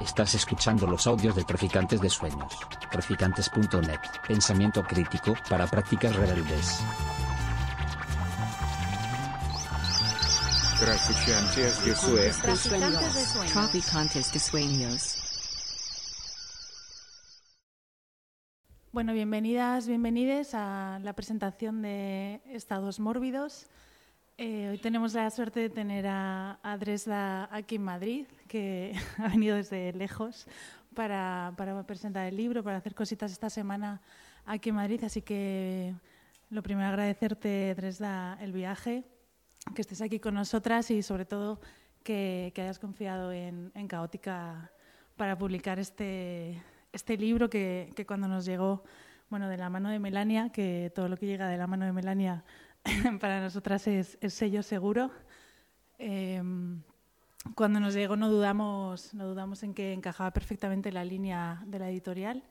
Estás escuchando los audios de Traficantes de Sueños. Traficantes.net. Pensamiento crítico para prácticas rebeldes. Traficantes de Sueños. Traficantes de sueños. Traficantes de sueños. Bueno, bienvenidas, bienvenides a la presentación de Estados Mórbidos. Eh, hoy tenemos la suerte de tener a, a Dresda aquí en Madrid, que ha venido desde lejos para, para presentar el libro, para hacer cositas esta semana aquí en Madrid. Así que lo primero agradecerte, Dresda, el viaje, que estés aquí con nosotras y sobre todo que, que hayas confiado en, en Caótica para publicar este, este libro que, que, cuando nos llegó, bueno, de la mano de Melania, que todo lo que llega de la mano de Melania para nosotras es, es sello seguro. Eh, cuando nos llegó no dudamos, no dudamos en que encajaba perfectamente la línea de la editorial.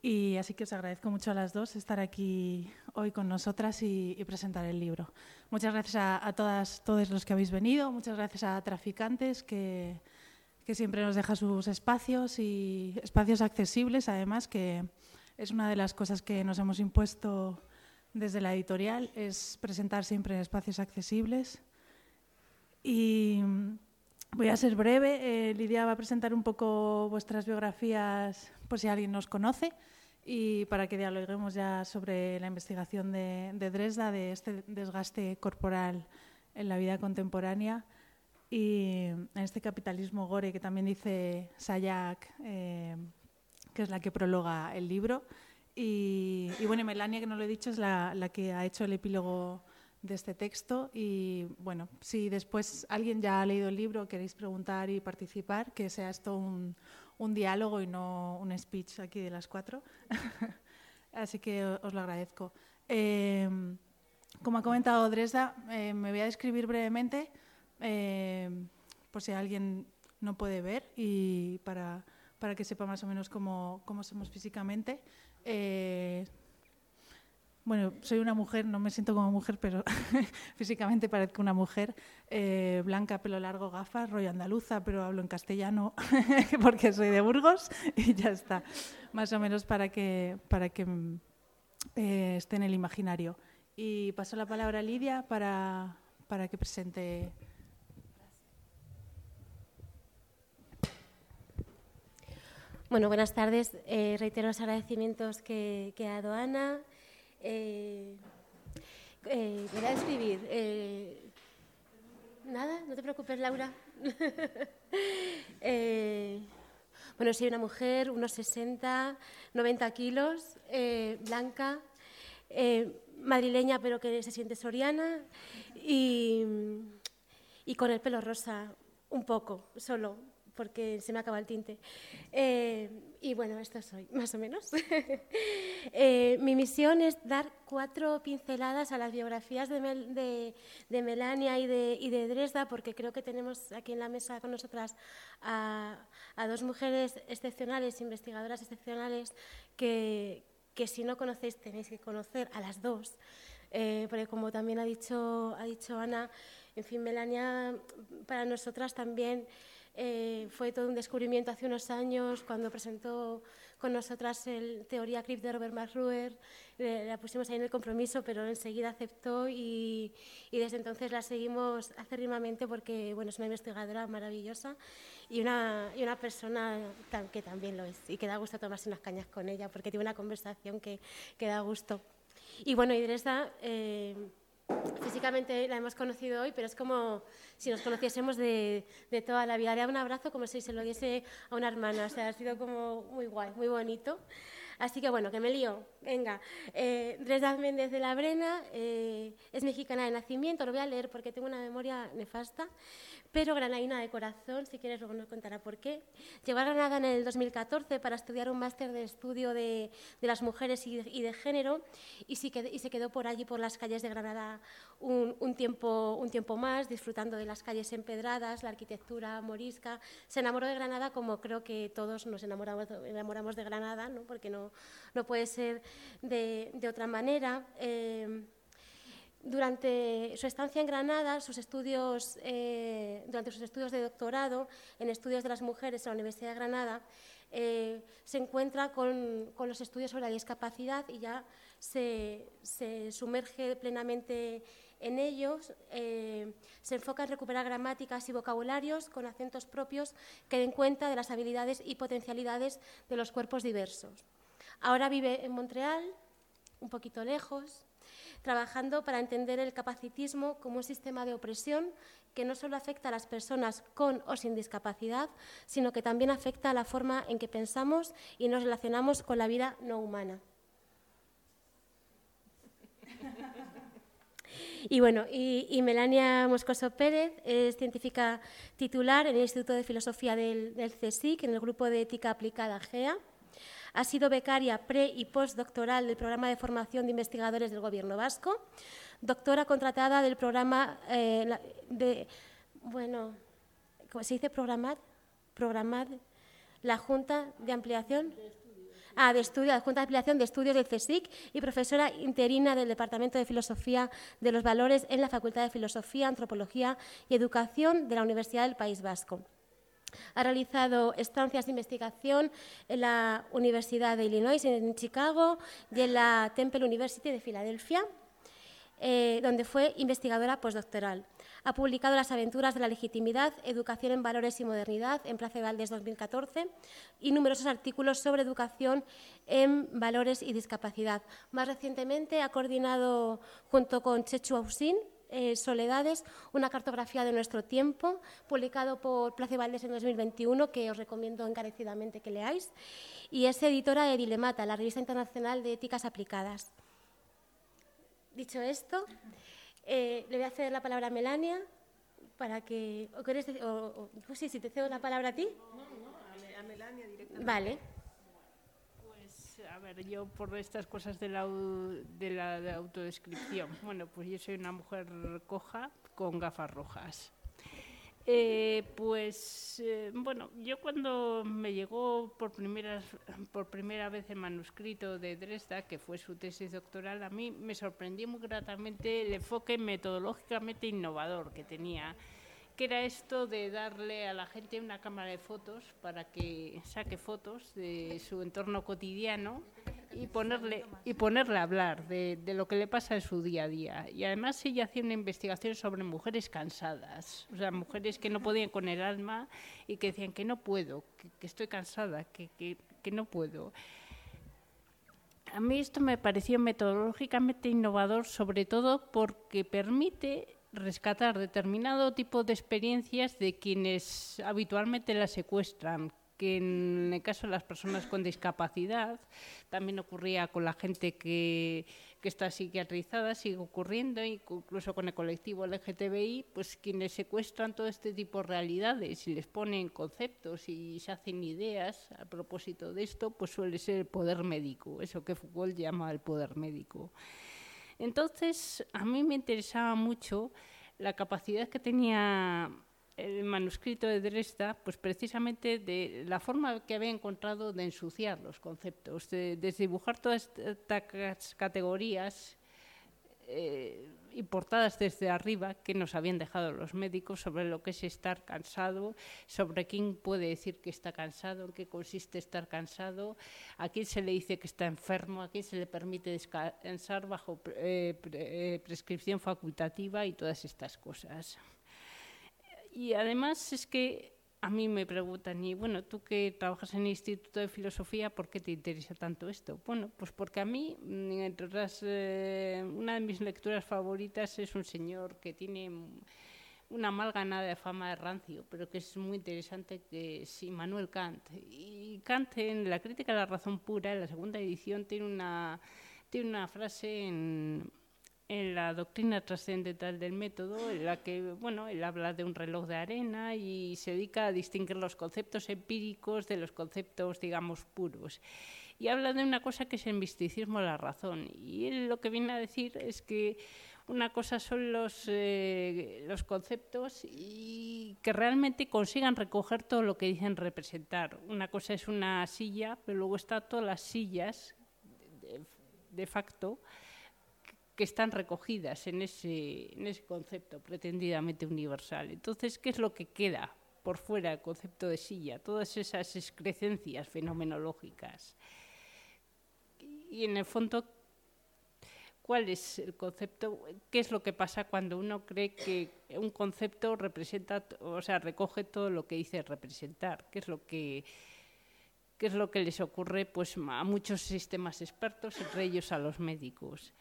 Y así que os agradezco mucho a las dos estar aquí hoy con nosotras y, y presentar el libro. Muchas gracias a, a, todas, todos los que habéis venido. Muchas gracias a Traficantes, que, que siempre nos deja sus espacios y espacios accesibles, además, que es una de las cosas que nos hemos impuesto desde la editorial, es presentar siempre espacios accesibles. Y voy a ser breve. Eh, Lidia va a presentar un poco vuestras biografías, por si alguien nos conoce, y para que dialoguemos ya sobre la investigación de, Dresda, de este desgaste corporal en la vida contemporánea y en este capitalismo gore que también dice Sayak, eh, que es la que prologa el libro. Y, y, bueno, Melania, que no lo he dicho, es la, la, que ha hecho el epílogo de este texto. Y bueno, si después alguien ya ha leído el libro, queréis preguntar y participar, que sea esto un, un diálogo y no un speech aquí de las cuatro. Así que os lo agradezco. Eh, como ha comentado Dresda, eh, me voy a describir brevemente, eh, por si alguien no puede ver y para, para que sepa más o menos cómo, cómo somos físicamente. Eh, bueno, soy una mujer, no me siento como mujer, pero físicamente parezco una mujer. Eh, blanca, pelo largo, gafas, rollo andaluza, pero hablo en castellano porque soy de Burgos y ya está. Más o menos para que, para que eh, esté en el imaginario. Y paso la palabra a Lidia para, para que presente. Bueno, buenas tardes. Eh, reitero los agradecimientos que, que ha dado Ana. Eh, eh, voy a escribir. Eh, nada, no te preocupes, Laura. Eh, bueno, soy una mujer, unos 60, 90 kilos, blanca, madrileña, pero que se siente soriana y, y con el pelo rosa, un poco, solo, porque se me acaba el tinte. Eh, y bueno, esto soy, más o menos. eh, mi misión es dar cuatro pinceladas a las biografías de, Mel, de, de Melania y de, y de, Dresda, porque creo que tenemos aquí en la mesa con nosotras a, a dos mujeres excepcionales, investigadoras excepcionales, que, que, si no conocéis tenéis que conocer a las dos. Eh, porque como también ha dicho, ha dicho Ana, en fin, Melania para nosotras también eh, fue todo un descubrimiento hace unos años cuando presentó con nosotras el Teoría Crip de Robert McRuer. Eh, la pusimos ahí en el compromiso, pero enseguida aceptó y, y desde entonces la seguimos acérrimamente porque bueno, es una investigadora maravillosa y una, y una persona tan, que también lo es y que da gusto tomarse unas cañas con ella porque tiene una conversación que, que da gusto. Y bueno, Idresa... Eh, físicamente la hemos conocido hoy, pero es como si nos conociésemos de, toda la vida. Le da un abrazo como si se lo diese a una hermana, o ha sido como muy guay, muy bonito. Así que bueno, que me lío. Venga, eh, Dresda Méndez de la Brena eh, es mexicana de nacimiento, lo voy a leer porque tengo una memoria nefasta, pero granaína de corazón, si quieres luego nos contará por qué. Llegó a Granada en el 2014 para estudiar un máster de estudio de, de las mujeres y de, y de género y, y, se quedó por allí, por las calles de Granada, un, un, tiempo, un tiempo más, disfrutando de las calles empedradas, la arquitectura morisca. Se enamoró de Granada como creo que todos nos enamoramos, enamoramos de Granada, ¿no? porque no, no puede ser de, otra manera. Eh, Durante su estancia en Granada, sus estudios, eh, durante sus estudios de doctorado en estudios de las mujeres en la Universidad de Granada, eh, se encuentra con, los estudios sobre la discapacidad y ya se, sumerge plenamente en ellos. Se enfoca en recuperar gramáticas y vocabularios con acentos propios que den cuenta de las habilidades y potencialidades de los cuerpos diversos. Ahora vive en Montreal, un poquito lejos, trabajando para entender el capacitismo como un sistema de opresión que no solo afecta a las personas con o sin discapacidad, sino que también afecta a la forma en que pensamos y nos relacionamos con la vida no humana. Y bueno, y, Melania Moscoso Pérez es científica titular en el Instituto de Filosofía del, del CSIC, en el grupo de ética aplicada GEA. Ha sido becaria pre y postdoctoral del programa de formación de investigadores del Gobierno vasco, doctora contratada del programa eh, de, bueno, ¿cómo se dice programar? Programar la Junta de Ampliación. Ah, de estudio, la Junta de Ampliación de Estudios del CSIC y profesora interina del Departamento de Filosofía de los Valores en la Facultad de Filosofía, Antropología y Educación de la Universidad del País Vasco. Ha realizado estancias de investigación en la Universidad de Illinois, en Chicago, y en la Temple University de Filadelfia, eh, donde fue investigadora postdoctoral. Ha publicado Las aventuras de la legitimidad, Educación en valores y modernidad en Plaza de Valdés 2014 y numerosos artículos sobre educación en valores y discapacidad. Más recientemente ha coordinado junto con Chechu Ausin eh, Soledades, una cartografía de nuestro tiempo, publicado por Plaza Valdés en 2021, que os recomiendo encarecidamente que leáis, y es editora de Dilemata, la revista internacional de éticas aplicadas. Dicho esto, eh, le voy a ceder la palabra a Melania para que... O, pues sí, si te cedo la palabra a ti. No, no, a Melania directamente. Vale ver, yo por estas cosas de la, de la autodescripción, bueno, pues yo soy una mujer coja con gafas rojas. Eh, pues eh, bueno, yo cuando me llegó por, por primera vez el manuscrito de Dresda, que fue su tesis doctoral, a mí me sorprendió muy gratamente el enfoque metodológicamente innovador que tenía que era esto de darle a la gente una cámara de fotos para que saque fotos de su entorno cotidiano y ponerle y ponerle a hablar de, lo que le pasa en su día a día. Y además ella hacía una investigación sobre mujeres cansadas, o sea, mujeres que no podían con el alma y que decían que no puedo, que, estoy cansada, que, que no puedo. A mí esto me pareció metodológicamente innovador, sobre todo porque permite rescatar determinado tipo de experiencias de quienes habitualmente las secuestran, que en el caso de las personas con discapacidad, también ocurría con la gente que, que está psiquiatrizada, sigue ocurriendo, incluso con el colectivo LGTBI, pues quienes secuestran todo este tipo de realidades y les ponen conceptos y se hacen ideas a propósito de esto, pues suele ser el poder médico, eso que Foucault llama el poder médico. Entonces, a mí me interesaba mucho la capacidad que tenía el manuscrito de Dresda, pues precisamente de la forma que había encontrado de ensuciar los conceptos, de desdibujar todas estas categorías eh, importadas desde arriba que nos habían dejado los médicos sobre lo que es estar cansado, sobre quién puede decir que está cansado, en qué consiste estar cansado, a quién se le dice que está enfermo, a quién se le permite descansar bajo eh, eh, prescripción facultativa y todas estas cosas. Y además es que a mí me preguntan, y bueno, tú que trabajas en el Instituto de Filosofía, ¿por qué te interesa tanto esto? Bueno, pues porque a mí, entre otras, eh, una de mis lecturas favoritas es un señor que tiene una mal ganada de fama de rancio, pero que es muy interesante, que es Immanuel Kant. Y Kant, en la crítica de la razón pura, en la segunda edición, tiene una, tiene una frase en en la doctrina trascendental del método, en la que bueno, él habla de un reloj de arena y se dedica a distinguir los conceptos empíricos de los conceptos, digamos, puros. Y habla de una cosa que es el misticismo de la razón. Y él lo que viene a decir es que una cosa son los, eh, los conceptos y que realmente consigan recoger todo lo que dicen representar. Una cosa es una silla, pero luego están todas las sillas de facto que están recogidas en ese, en ese concepto pretendidamente universal. Entonces, ¿qué es lo que queda por fuera del concepto de silla? Todas esas excrecencias fenomenológicas. Y en el fondo, ¿cuál es el concepto? ¿Qué es lo que pasa cuando uno cree que un concepto representa, o sea, recoge todo lo que dice representar? ¿Qué es lo que qué es lo que les ocurre pues, a muchos sistemas expertos, entre ellos a los médicos?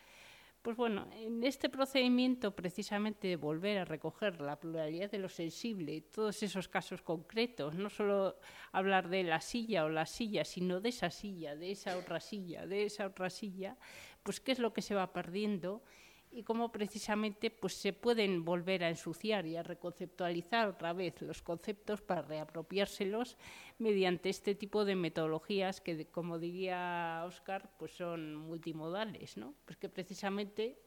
Pues bueno, en este procedimiento precisamente de volver a recoger la pluralidad de lo sensible, todos esos casos concretos, no solo hablar de la silla o la silla, sino de esa silla, de esa otra silla, de esa otra silla, pues qué es lo que se va perdiendo y cómo precisamente pues, se pueden volver a ensuciar y a reconceptualizar otra vez los conceptos para reapropiárselos mediante este tipo de metodologías que, como diría Oscar, pues son multimodales, ¿no? Pues que precisamente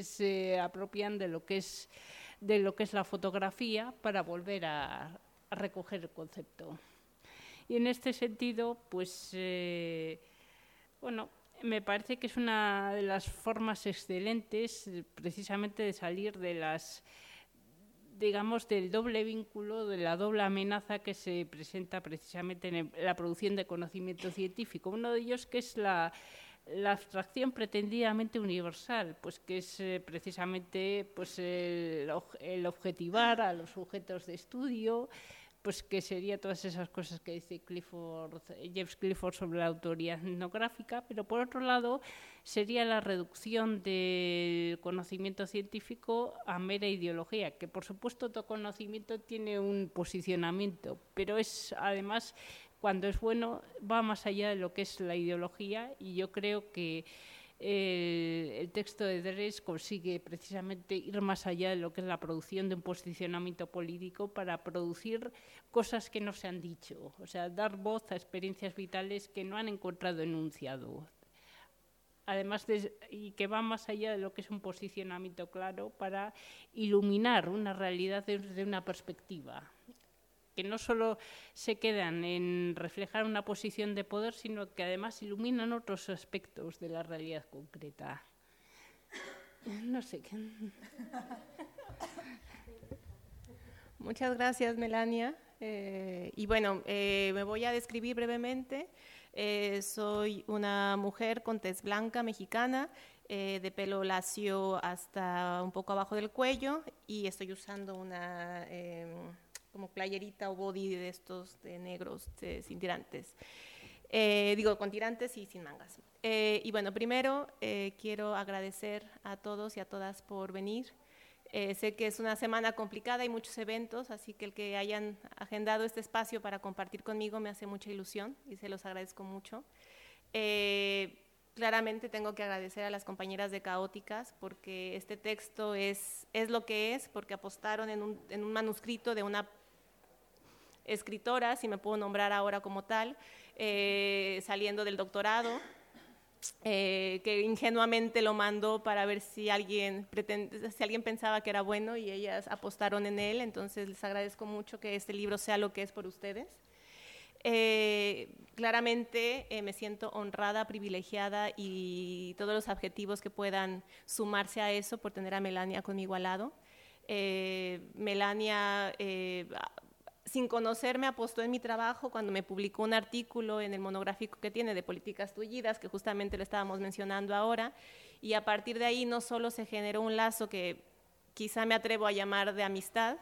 se apropian de lo que es de lo que es la fotografía para volver a, recoger el concepto. Y en este sentido, pues eh, bueno, me parece que es una de las formas excelentes eh, precisamente de salir de las digamos del doble vínculo, de la doble amenaza que se presenta precisamente en la producción de conocimiento científico. Uno de ellos que es la, abstracción pretendidamente universal, pues que es eh, precisamente pues el, objetivar a los sujetos de estudio, pues que sería todas esas cosas que dice Clifford, James Clifford sobre la autoría etnográfica, pero por otro lado sería la reducción del conocimiento científico a mera ideología, que por supuesto todo conocimiento tiene un posicionamiento, pero es además cuando es bueno va más allá de lo que es la ideología y yo creo que el texto de Dres consigue precisamente ir más allá de lo que es la producción de un posicionamiento político para producir cosas que no se han dicho, o sea, dar voz a experiencias vitales que no han encontrado enunciado. Además, de, y que va más allá de lo que es un posicionamiento claro para iluminar una realidad desde una perspectiva que no solo se quedan en reflejar una posición de poder, sino que además iluminan otros aspectos de la realidad concreta. No sé qué. Muchas gracias, Melania. Eh, y bueno, eh, me voy a describir brevemente. Eh, soy una mujer con tez blanca mexicana, de pelo lacio hasta un poco abajo del cuello y estoy usando una em, como playerita o body de estos de negros sin tirantes. Eh, digo, con tirantes y sin mangas. Eh, y bueno, primero eh, quiero agradecer a todos y a todas por venir. sé que es una semana complicada y muchos eventos, así que el que hayan agendado este espacio para compartir conmigo me hace mucha ilusión y se los agradezco mucho. claramente tengo que agradecer a las compañeras de Caóticas porque este texto es, es lo que es, porque apostaron en un, en un manuscrito de una escritora, si me puedo nombrar ahora como tal, eh, saliendo del doctorado, eh, que ingenuamente lo mandó para ver si alguien, si alguien pensaba que era bueno y ellas apostaron en él, entonces les agradezco mucho que este libro sea lo que es por ustedes. Eh, claramente me siento honrada, privilegiada y todos los adjetivos que puedan sumarse a eso por tener a Melania conmigo al lado. Melania sin conocerme apostó en mi trabajo cuando me publicó un artículo en el monográfico que tiene de políticas tullidas, que justamente lo estábamos mencionando ahora, y a partir de ahí no solo se generó un lazo que quizá me atrevo a llamar de amistad,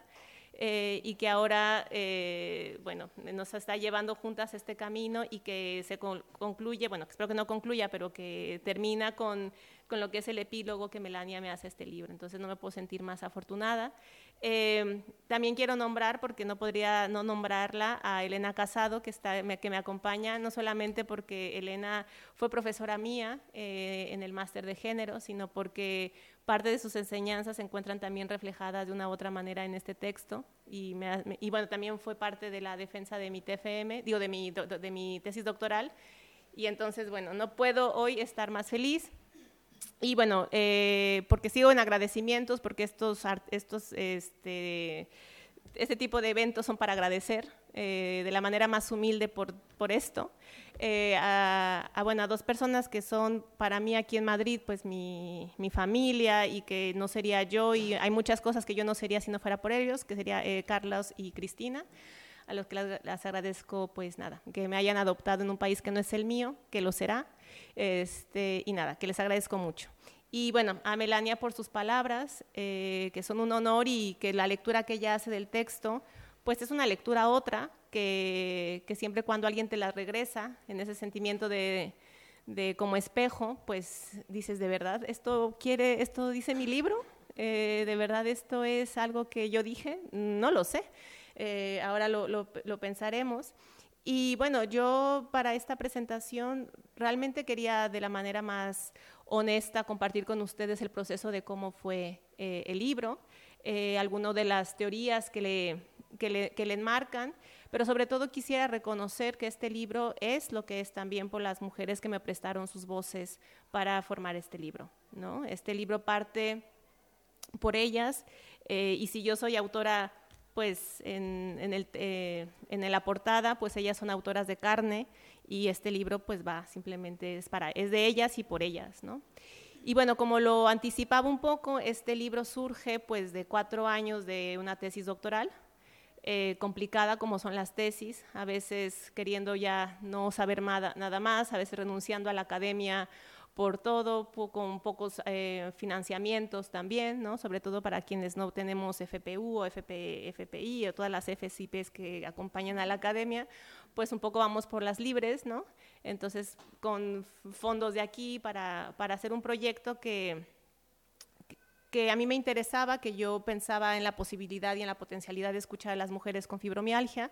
eh, y que ahora, eh, bueno, nos está llevando juntas este camino y que se concluye, bueno, espero que no concluya, pero que termina con, con, lo que es el epílogo que Melania me hace este libro. Entonces no me puedo sentir más afortunada. Eh, también quiero nombrar, porque no podría no nombrarla, a Elena Casado, que, está, que me acompaña, no solamente porque Elena fue profesora mía eh, en el máster de género, sino porque parte de sus enseñanzas se encuentran también reflejadas de una u otra manera en este texto. Y, y bueno, también fue parte de la defensa de mi TFM, digo, de mi, de mi tesis doctoral. Y entonces, bueno, no puedo hoy estar más feliz y bueno, eh, porque sigo en agradecimientos, porque estos, estos este, este tipo de eventos son para agradecer. Eh, de la manera más humilde por, por esto, eh, a, a, bueno, a dos personas que son para mí aquí en Madrid, pues mi, mi, familia y que no sería yo, y hay muchas cosas que yo no sería si no fuera por ellos, que sería eh, Carlos y Cristina, a los que las, agradezco, pues nada, que me hayan adoptado en un país que no es el mío, que lo será, este, y nada, que les agradezco mucho. Y bueno, a Melania por sus palabras, que son un honor y que la lectura que ella hace del texto, pues es una lectura otra, que, siempre cuando alguien te la regresa, en ese sentimiento de, como espejo, pues dices, de verdad, esto quiere, esto dice mi libro, eh, de verdad esto es algo que yo dije, no lo sé, eh, ahora lo, pensaremos. Y bueno, yo para esta presentación realmente quería de la manera más honesta compartir con ustedes el proceso de cómo fue eh, el libro, algunas de las teorías que le, que le, que le enmarcan, pero sobre todo quisiera reconocer que este libro es lo que es también por las mujeres que me prestaron sus voces para formar este libro. ¿no? Este libro parte por ellas eh, y si yo soy autora, pues en, en, el, eh, en la portada, pues ellas son autoras de carne y este libro pues va, simplemente es, para, es de ellas y por ellas. ¿no? Y bueno, como lo anticipaba un poco, este libro surge pues de cuatro años de una tesis doctoral, eh, complicada como son las tesis, a veces queriendo ya no saber nada, nada más, a veces renunciando a la academia por todo, con pocos eh, financiamientos también, ¿no? sobre todo para quienes no tenemos FPU o FP, FPI o todas las FCIPs que acompañan a la academia, pues un poco vamos por las libres, ¿no? Entonces, con fondos de aquí para, para hacer un proyecto que que a mí me interesaba, que yo pensaba en la posibilidad y en la potencialidad de escuchar a las mujeres con fibromialgia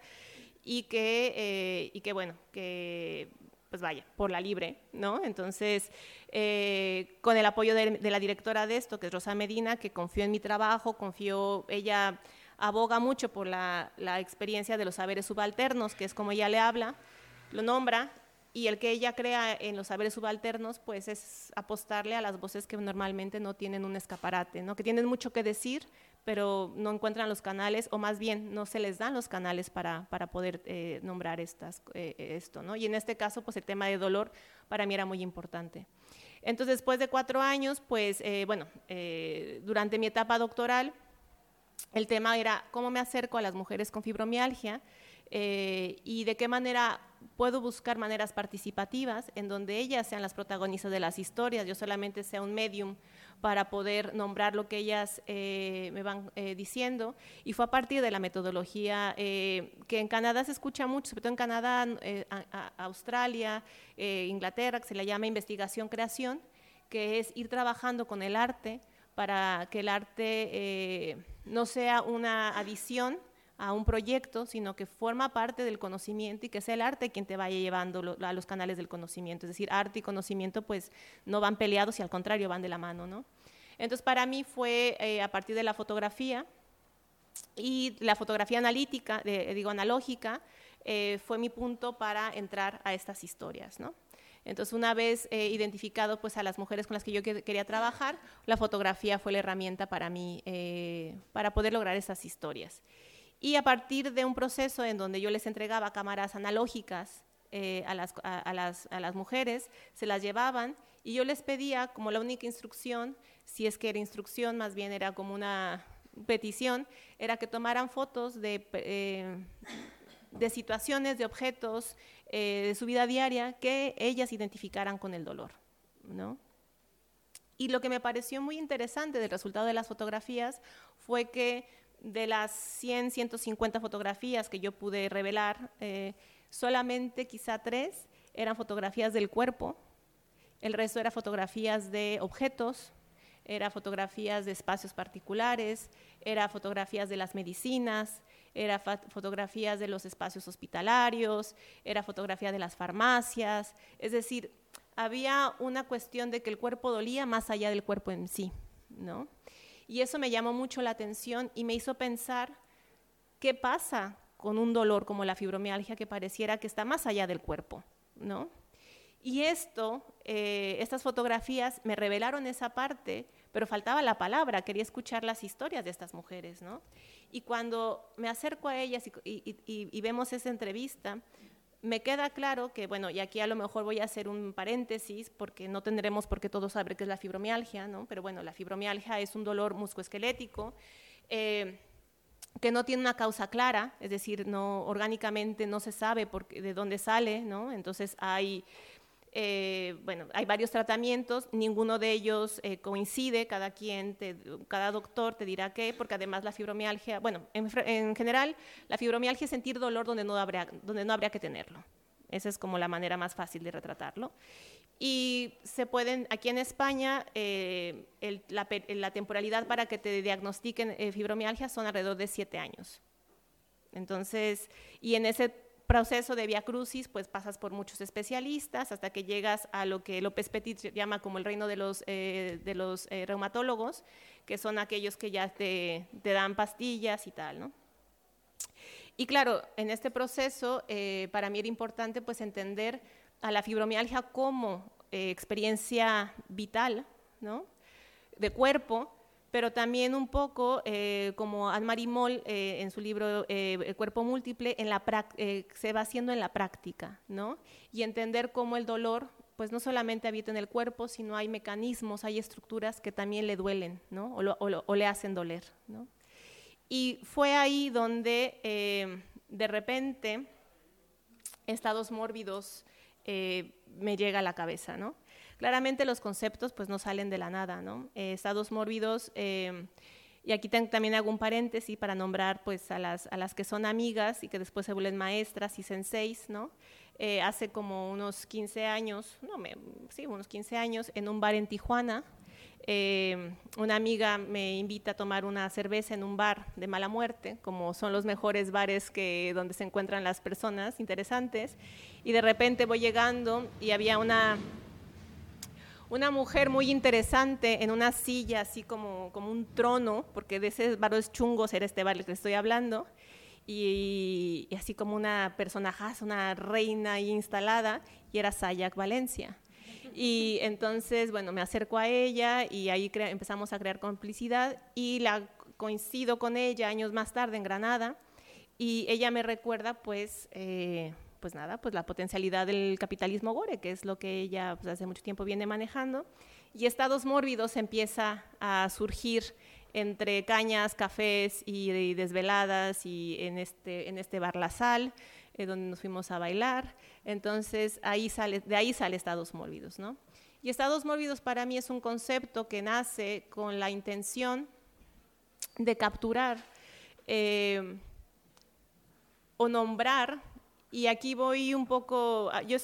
y que, eh, y que bueno, que pues vaya, por la libre, ¿no? Entonces, eh, con el apoyo de, de, la directora de esto, que es Rosa Medina, que confió en mi trabajo, confió, ella aboga mucho por la, la experiencia de los saberes subalternos, que es como ella le habla, lo nombra, y el que ella crea en los saberes subalternos, pues es apostarle a las voces que normalmente no tienen un escaparate, ¿no? que tienen mucho que decir, pero no encuentran los canales, o más bien no se les dan los canales para, para poder eh, nombrar estas, eh, esto. ¿no? Y en este caso, pues el tema de dolor para mí era muy importante. Entonces, después de cuatro años, pues eh, bueno, eh, durante mi etapa doctoral, el tema era cómo me acerco a las mujeres con fibromialgia eh, y de qué manera puedo buscar maneras participativas en donde ellas sean las protagonistas de las historias, yo solamente sea un medium para poder nombrar lo que ellas eh, me van eh, diciendo. Y fue a partir de la metodología eh, que en Canadá se escucha mucho, sobre todo en Canadá, eh, a, a Australia, eh, Inglaterra, que se le llama investigación-creación, que es ir trabajando con el arte para que el arte eh, no sea una adición a un proyecto, sino que forma parte del conocimiento y que sea el arte quien te vaya llevando a los canales del conocimiento. Es decir, arte y conocimiento pues no van peleados y al contrario van de la mano, ¿no? Entonces para mí fue eh, a partir de la fotografía y la fotografía analítica, de, digo analógica, eh, fue mi punto para entrar a estas historias, ¿no? Entonces, una vez eh, identificado pues, a las mujeres con las que yo que, quería trabajar, la fotografía fue la herramienta para mí, eh, para poder lograr esas historias. Y a partir de un proceso en donde yo les entregaba cámaras analógicas eh, a, las, a, las, a las mujeres, se las llevaban y yo les pedía como la única instrucción, si es que era instrucción, más bien era como una petición, era que tomaran fotos de, eh, de situaciones, de objetos eh, de su vida diaria que ellas identificaran con el dolor. ¿no? Y lo que me pareció muy interesante del resultado de las fotografías fue que de las 100, 150 fotografías que yo pude revelar, eh, solamente quizá tres eran fotografías del cuerpo, el resto eran fotografías de objetos, era fotografías de espacios particulares, era fotografías de las medicinas, era fotografías de los espacios hospitalarios, era fotografía de las farmacias, es decir, había una cuestión de que el cuerpo dolía más allá del cuerpo en sí, ¿no? Y eso me llamó mucho la atención y me hizo pensar qué pasa con un dolor como la fibromialgia que pareciera que está más allá del cuerpo, ¿no? Y esto, eh, estas fotografías me revelaron esa parte, pero faltaba la palabra, quería escuchar las historias de estas mujeres, ¿no? Y cuando me acerco a ellas y, vemos esa entrevista, me queda claro que, bueno, y aquí a lo mejor voy a hacer un paréntesis, porque no tendremos por qué todos saber qué es la fibromialgia, ¿no? Pero bueno, la fibromialgia es un dolor muscoesquelético eh, que no tiene una causa clara, es decir, no orgánicamente no se sabe por de dónde sale, ¿no? Entonces hay eh, bueno, hay varios tratamientos, ninguno de ellos eh, coincide, cada quien, cada doctor te dirá qué, porque además la fibromialgia, bueno, en, general, la fibromialgia es sentir dolor donde no, habría, donde no habría que tenerlo. Esa es como la manera más fácil de retratarlo. Y se pueden, aquí en España, eh, la, la, temporalidad para que te diagnostiquen fibromialgia son alrededor de siete años. Entonces, y en ese proceso de via crucis, pues pasas por muchos especialistas hasta que llegas a lo que López Petit llama como el reino de los, eh, de los eh, reumatólogos, que son aquellos que ya te, te, dan pastillas y tal, ¿no? Y claro, en este proceso eh, para mí era importante pues entender a la fibromialgia como experiencia vital, ¿no? De cuerpo, pero también un poco, eh, como Anne-Marie Moll eh, en su libro eh, El cuerpo múltiple, en la se va haciendo en la práctica, ¿no? Y entender cómo el dolor, pues no solamente habita en el cuerpo, sino hay mecanismos, hay estructuras que también le duelen, ¿no? O, le hacen doler, ¿no? Y fue ahí donde de repente estados mórbidos me llega a la cabeza, ¿no? Claramente los conceptos pues no salen de la nada, ¿no? Eh, estados mórbidos, eh, y aquí también hago un paréntesis para nombrar pues a las, que son amigas y que después se vuelven maestras y senseis, ¿no? Eh, hace como unos 15 años, no, me, sí, unos 15 años, en un bar en Tijuana, una amiga me invita a tomar una cerveza en un bar de mala muerte, como son los mejores bares que, donde se encuentran las personas interesantes, y de repente voy llegando y había una, una mujer muy interesante en una silla, así como, como un trono, porque de ese varos chungos era este bar que estoy hablando, y, así como una personajaza, una reina instalada, y era Sayak Valencia. Y entonces, bueno, me acerco a ella y ahí empezamos a crear complicidad y la coincido con ella años más tarde en Granada y ella me recuerda pues eh, pues nada, pues la potencialidad del capitalismo gore, que es lo que ella pues, hace mucho tiempo viene manejando, y estados mórbidos empieza a surgir entre cañas, cafés y, desveladas y en este, en este bar La Sal, eh, donde nos fuimos a bailar. Entonces, ahí sale, de ahí sale estados mórbidos, ¿no? Y estados mórbidos para mí es un concepto que nace con la intención de capturar eh, o nombrar y aquí voy un poco, ah, yo,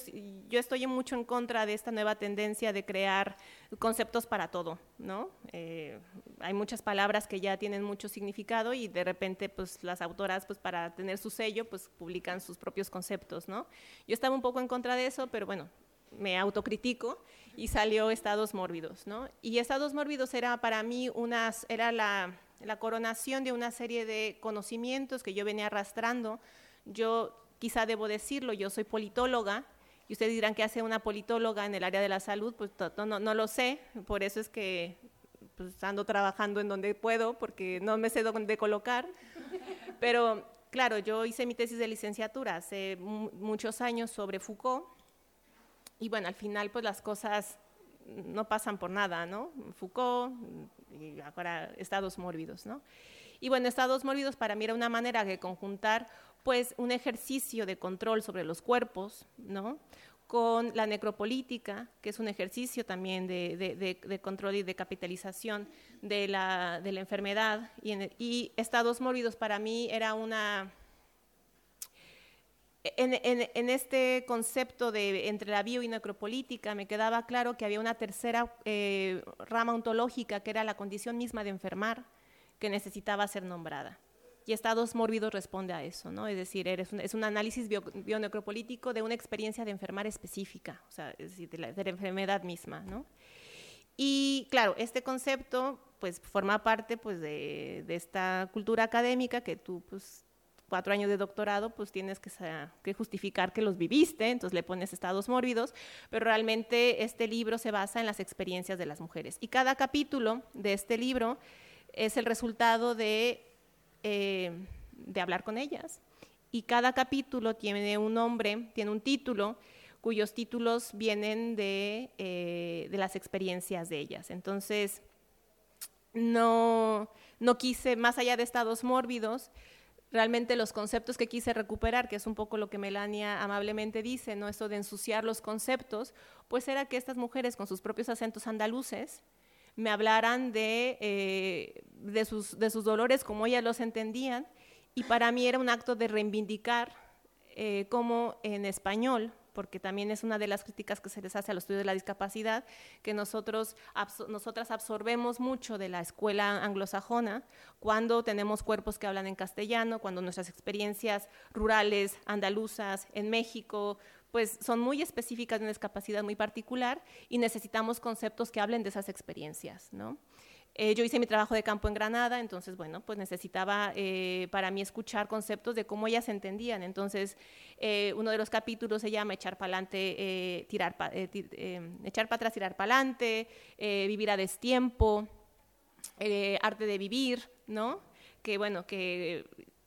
yo estoy mucho en contra de esta nueva tendencia de crear conceptos para todo, ¿no? Eh, hay muchas palabras que ya tienen mucho significado y de repente, pues las autoras, pues para tener su sello, pues publican sus propios conceptos, ¿no? Yo estaba un poco en contra de eso, pero bueno, me autocritico y salió Estados Mórbidos, ¿no? Y Estados Mórbidos era para mí unas, era la, la coronación de una serie de conocimientos que yo venía arrastrando. Yo quizá debo decirlo, yo soy politóloga, y ustedes dirán que hace una politóloga en el área de la salud, pues no, no, lo sé, por eso es que pues, ando trabajando en donde puedo, porque no me sé dónde colocar, pero claro, yo hice mi tesis de licenciatura hace muchos años sobre Foucault, y bueno, al final pues las cosas no pasan por nada, ¿no? Foucault y ahora estados mórbidos, ¿no? Y bueno, estados mórbidos para mí era una manera de conjuntar pues un ejercicio de control sobre los cuerpos, ¿no? con la necropolítica, que es un ejercicio también de, control y de capitalización de la, enfermedad, y, estados mórbidos para mí era una... En, este concepto de entre la bio y necropolítica me quedaba claro que había una tercera eh, rama ontológica que era la condición misma de enfermar, que necesitaba ser nombrada. Y estados mórbidos responde a eso, ¿no? Es decir, es un análisis bionecropolítico de una experiencia de enfermar específica, o sea, de la, enfermedad misma, ¿no? Y claro, este concepto pues forma parte pues de, esta cultura académica que tú pues cuatro años de doctorado pues tienes que, que, justificar que los viviste, entonces le pones estados mórbidos, pero realmente este libro se basa en las experiencias de las mujeres. Y cada capítulo de este libro es el resultado de eh, de hablar con ellas. Y cada capítulo tiene un nombre, tiene un título, cuyos títulos vienen de, eh, de las experiencias de ellas. Entonces, no, no quise, más allá de estados mórbidos, realmente los conceptos que quise recuperar, que es un poco lo que Melania amablemente dice, ¿no? Eso de ensuciar los conceptos, pues era que estas mujeres con sus propios acentos andaluces me hablaran de, eh, de, sus, de sus dolores como ellas los entendían, y para mí era un acto de reivindicar eh, como en español porque también es una de las críticas que se les hace al estudio de la discapacidad, que nosotros, nosotras absorbemos mucho de la escuela anglosajona cuando tenemos cuerpos que hablan en castellano, cuando nuestras experiencias rurales, andaluzas, en México, pues son muy específicas de una discapacidad muy particular y necesitamos conceptos que hablen de esas experiencias, ¿no? Eh, yo hice mi trabajo de campo en Granada, entonces, bueno, pues necesitaba eh, para mí escuchar conceptos de cómo ellas entendían. Entonces, eh, uno de los capítulos se llama Echar para adelante, echar para atrás, tirar para adelante, vivir a destiempo, arte de vivir, ¿no? Que bueno, que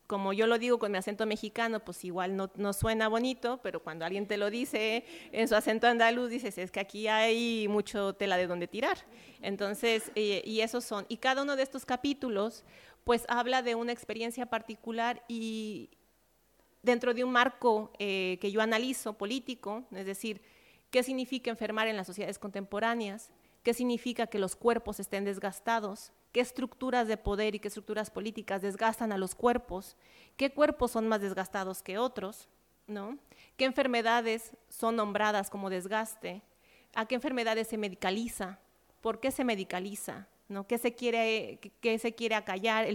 como yo lo digo con mi acento mexicano, pues igual no, suena bonito, pero cuando alguien te lo dice en su acento andaluz, dices, es que aquí hay mucho tela de donde tirar. Entonces, eh, y esos son. Y cada uno de estos capítulos, pues habla de una experiencia particular y dentro de un marco eh, que yo analizo político, es decir, qué significa enfermar en las sociedades contemporáneas, qué significa que los cuerpos estén desgastados, qué estructuras de poder y qué estructuras políticas desgastan a los cuerpos, qué cuerpos son más desgastados que otros, ¿no? qué enfermedades son nombradas como desgaste, a qué enfermedades se medicaliza, por qué se medicaliza, ¿no? ¿Qué se quiere, qué se quiere acallar?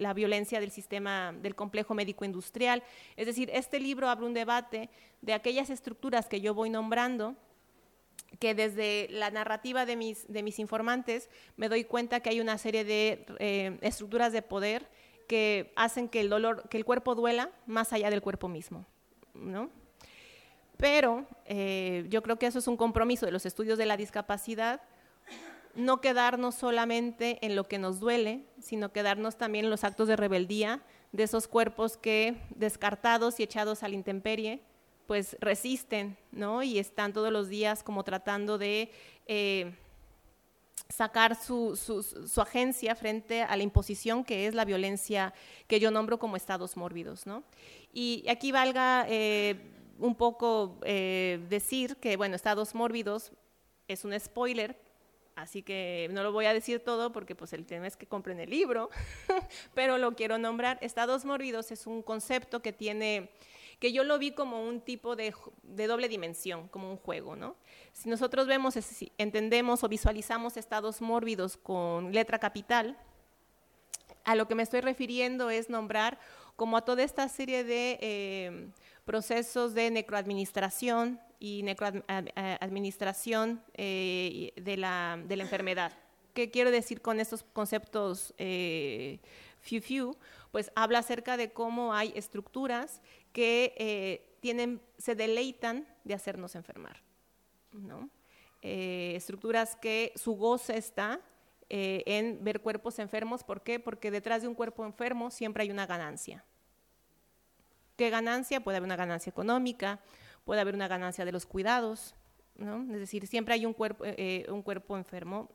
la, violencia del sistema, del complejo médico industrial. Es decir, este libro abre un debate de aquellas estructuras que yo voy nombrando que desde la narrativa de mis, de mis informantes me doy cuenta que hay una serie de eh, estructuras de poder que hacen que el dolor, que el cuerpo duela más allá del cuerpo mismo, ¿no? Pero eh, yo creo que eso es un compromiso de los estudios de la discapacidad, no quedarnos solamente en lo que nos duele, sino quedarnos también en los actos de rebeldía de esos cuerpos que, descartados y echados a la intemperie, pues resisten, ¿no? Y están todos los días como tratando de eh, sacar su, su, agencia frente a la imposición que es la violencia que yo nombro como estados mórbidos, ¿no? Y aquí valga eh, un poco eh, decir que, bueno, estados mórbidos es un spoiler, así que no lo voy a decir todo porque pues el tema es que compren el libro, pero lo quiero nombrar. Estados mórbidos es un concepto que tiene que yo lo vi como un tipo de, doble dimensión, como un juego, ¿no? Si nosotros vemos, entendemos o visualizamos estados mórbidos con letra capital, a lo que me estoy refiriendo es nombrar como a toda esta serie de eh, procesos de necroadministración y necroadministración eh, de, la, de, la, enfermedad. ¿Qué quiero decir con estos conceptos eh, few few? Pues habla acerca de cómo hay estructuras que eh, tienen, se deleitan de hacernos enfermar. ¿no? Eh, estructuras que su goce está eh, en ver cuerpos enfermos. ¿Por qué? Porque detrás de un cuerpo enfermo siempre hay una ganancia. ¿Qué ganancia? Puede haber una ganancia económica, puede haber una ganancia de los cuidados, ¿no? Es decir, siempre hay un cuerpo, un cuerpo enfermo,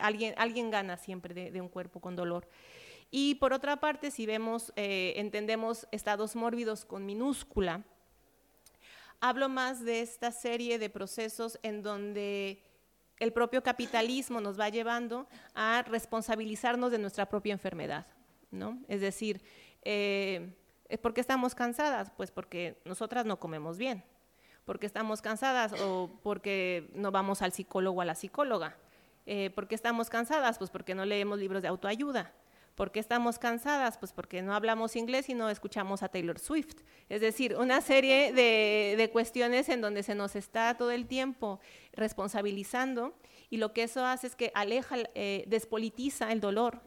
alguien, alguien gana siempre de, un cuerpo con dolor. Y por otra parte, si vemos, eh, entendemos estados mórbidos con minúscula, hablo más de esta serie de procesos en donde el propio capitalismo nos va llevando a responsabilizarnos de nuestra propia enfermedad, ¿no? Es decir, eh, ¿por qué estamos cansadas? Pues porque nosotras no comemos bien. ¿Por qué estamos cansadas? O porque no vamos al psicólogo o a la psicóloga. Eh, ¿Por qué estamos cansadas? Pues porque no leemos libros de autoayuda. ¿Por qué estamos cansadas? Pues porque no hablamos inglés y no escuchamos a Taylor Swift. Es decir, una serie de, cuestiones en donde se nos está todo el tiempo responsabilizando y lo que eso hace es que aleja, eh, despolitiza el dolor,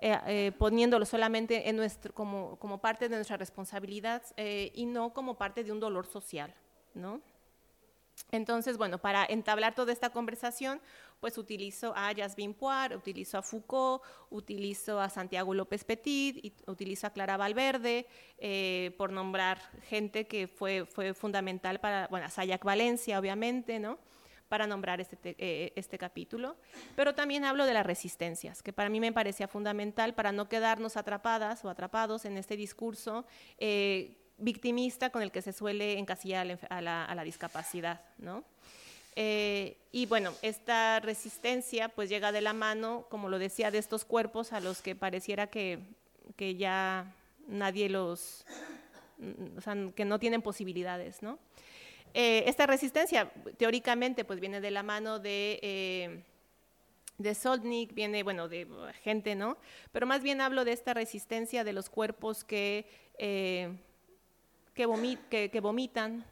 eh, eh, poniéndolo solamente en nuestro, como, como, parte de nuestra responsabilidad y no como parte de un dolor social, ¿no? Entonces, bueno, para entablar toda esta conversación, pues utilizo a Jasmine Poir, utilizo a Foucault, utilizo a Santiago López Petit, y utilizo a Clara Valverde, eh, por nombrar gente que fue, fue fundamental para, bueno, a Sayak Valencia, obviamente, ¿no? para nombrar este, eh, este capítulo, pero también hablo de las resistencias, que para mí me parecía fundamental para no quedarnos atrapadas o atrapados en este discurso eh, victimista con el que se suele encasillar a la, discapacidad, ¿no? Eh, y bueno, esta resistencia pues llega de la mano, como lo decía, de estos cuerpos a los que pareciera que, que ya nadie los, o sea, que no tienen posibilidades, ¿no? Eh, esta resistencia, teóricamente, pues viene de la mano de, eh, de viene, bueno, de gente, ¿no? Pero más bien hablo de esta resistencia de los cuerpos que, eh, que, que, vomitan,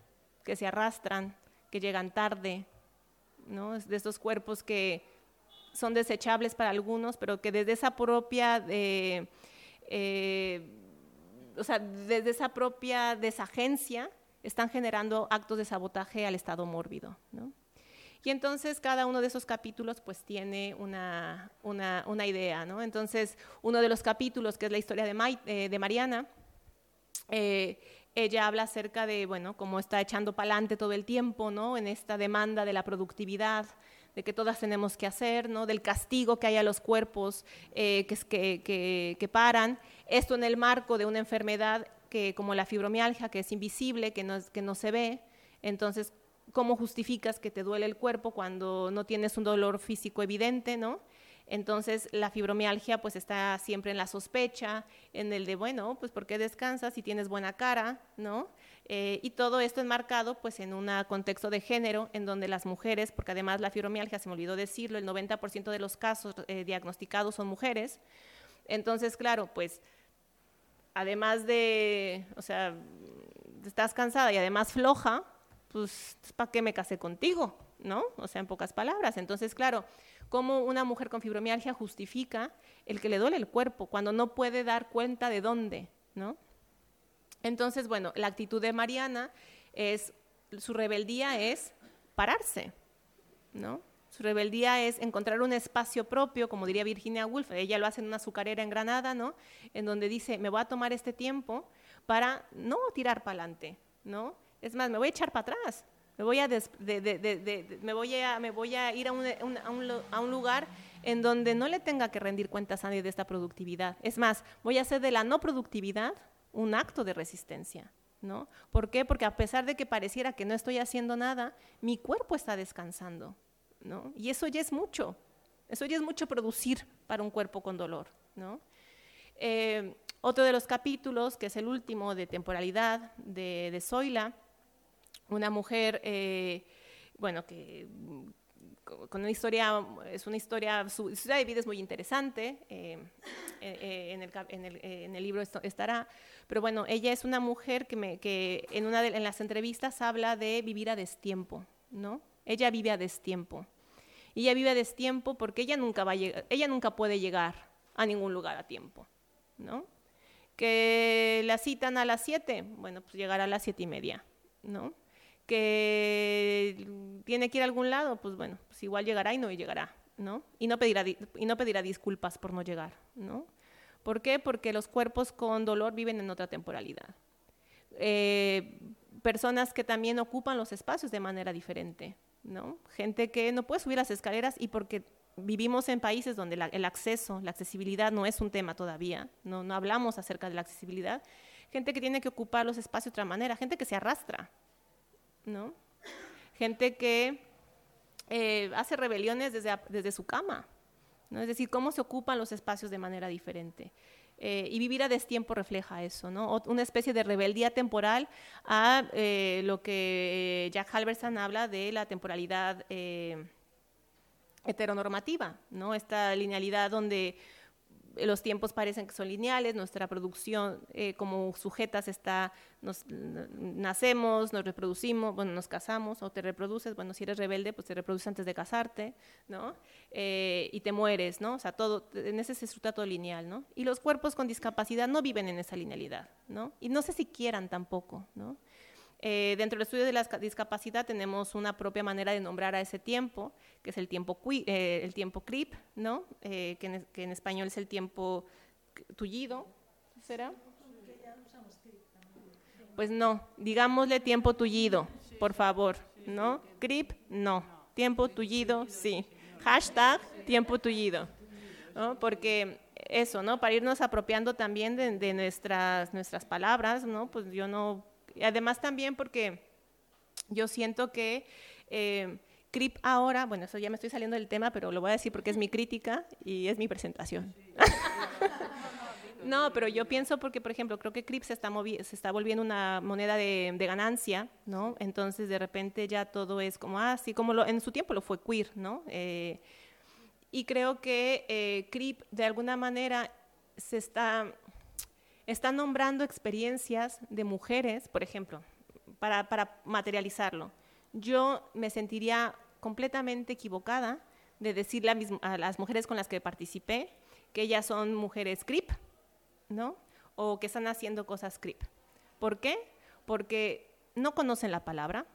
que se arrastran, que llegan tarde, ¿no? De estos cuerpos que son desechables para algunos, pero que desde esa propia... o sea, desde esa propia desagencia, están generando actos de sabotaje al estado mórbido. ¿no? Y entonces cada uno de esos capítulos pues tiene una, una, una idea. ¿no? Entonces uno de los capítulos, que es la historia de, eh, de Mariana, eh, ella habla acerca de, bueno, cómo está echando para adelante todo el tiempo, ¿no? En esta demanda de la productividad, de que todas tenemos que hacer, ¿no? Del castigo que hay a los cuerpos eh, que, que, que, paran. Esto en el marco de una enfermedad como la fibromialgia, que es invisible, que no, que no se ve, entonces, ¿cómo justificas que te duele el cuerpo cuando no tienes un dolor físico evidente, no? Entonces, la fibromialgia pues está siempre en la sospecha, en el de, bueno, pues ¿por qué descansas si tienes buena cara, no? Eh, y todo esto enmarcado pues en un contexto de género en donde las mujeres, porque además la fibromialgia, se me olvidó decirlo, el 90% de los casos eh, diagnosticados son mujeres. Entonces, claro, pues además de, o sea, estás cansada y además floja, pues, ¿para qué me casé contigo? ¿No? O sea, en pocas palabras. Entonces, claro, ¿cómo una mujer con fibromialgia justifica el que le duele el cuerpo cuando no puede dar cuenta de dónde? ¿No? Entonces, bueno, la actitud de Mariana es, su rebeldía es pararse, ¿no? Su rebeldía es encontrar un espacio propio, como diría Virginia Woolf, ella lo hace en una azucarera en Granada, ¿no? En donde dice, me voy a tomar este tiempo para no tirar para adelante, ¿no? Es más, me voy a echar para atrás, me voy a, me voy a, me voy a ir a un, a, un, a un, lugar en donde no le tenga que rendir cuentas a nadie de esta productividad. Es más, voy a hacer de la no productividad un acto de resistencia. ¿no? ¿Por qué? Porque a pesar de que pareciera que no estoy haciendo nada, mi cuerpo está descansando. Y eso ya es mucho, eso ya es mucho producir para un cuerpo con dolor, eh, otro de los capítulos, que es el último de temporalidad de, de Zoila, una mujer, eh, bueno, que con una historia, es una historia, su historia de vida es muy interesante, eh, en, el, en, el, en, el, libro estará, pero bueno, ella es una mujer que, me, que en una de en las entrevistas habla de vivir a destiempo, ¿no? Ella vive a destiempo. Y ella vive a destiempo porque ella nunca, va a ella nunca puede llegar a ningún lugar a tiempo, ¿no? Que la citan a las 7, bueno, pues llegará a las siete y media, ¿no? Que tiene que ir a algún lado, pues bueno, pues igual llegará y no llegará, ¿no? Y no pedirá, y no pedirá disculpas por no llegar, ¿no? ¿Por qué? Porque los cuerpos con dolor viven en otra temporalidad. Eh, personas que también ocupan los espacios de manera diferente, ¿no? Gente que no puede subir las escaleras y porque vivimos en países donde el acceso, la accesibilidad no es un tema todavía, no, no hablamos acerca de la accesibilidad, gente que tiene que ocupar los espacios de otra manera, gente que se arrastra, ¿no? Gente que eh, hace rebeliones desde, desde su cama, ¿no? Es decir, cómo se ocupan los espacios de manera diferente. Eh, y vivir a destiempo refleja eso, ¿no? una especie de rebeldía temporal a eh, lo que Jack Halverson habla de la temporalidad heteronormativa, ¿no? esta linealidad donde los tiempos parecen que son lineales, nuestra producción eh, como sujetas está, nos, nacemos, nos reproducimos, bueno, nos casamos o te reproduces, bueno, si eres rebelde, pues te reproduces antes de casarte, ¿no? Eh, y te mueres, ¿no? O sea, todo, en ese se todo lineal, ¿no? Y los cuerpos con discapacidad no viven en esa linealidad, ¿no? Y no sé si quieran tampoco, ¿no? Eh, dentro del estudio de la discapacidad tenemos una propia manera de nombrar a ese tiempo, que es el tiempo, eh, el tiempo CRIP, ¿no? Eh, que, en, que, en, español es el tiempo tullido, ¿será? Pues no, digámosle tiempo tullido, por favor, ¿no? CRIP, no. Tiempo tullido, sí. Hashtag tiempo tullido, ¿no? Porque eso, ¿no? Para irnos apropiando también de, de nuestras, nuestras palabras, ¿no? Pues yo no Además también porque yo siento que eh, CRIP ahora, bueno, eso ya me estoy saliendo del tema, pero lo voy a decir porque es mi crítica y es mi presentación. no, pero yo pienso porque, por ejemplo, creo que CRIP se está, se está volviendo una moneda de, ganancia, ¿no? Entonces, de repente ya todo es como, ah, sí, como lo, en su tiempo lo fue queer, ¿no? Eh, y creo que eh, CRIP, de alguna manera, se está está nombrando experiencias de mujeres, por ejemplo, para, materializarlo. Yo me sentiría completamente equivocada de decirle a, las mujeres con las que participé que ellas son mujeres CRIP, ¿no? O que están haciendo cosas CRIP. ¿Por qué? Porque no conocen la palabra,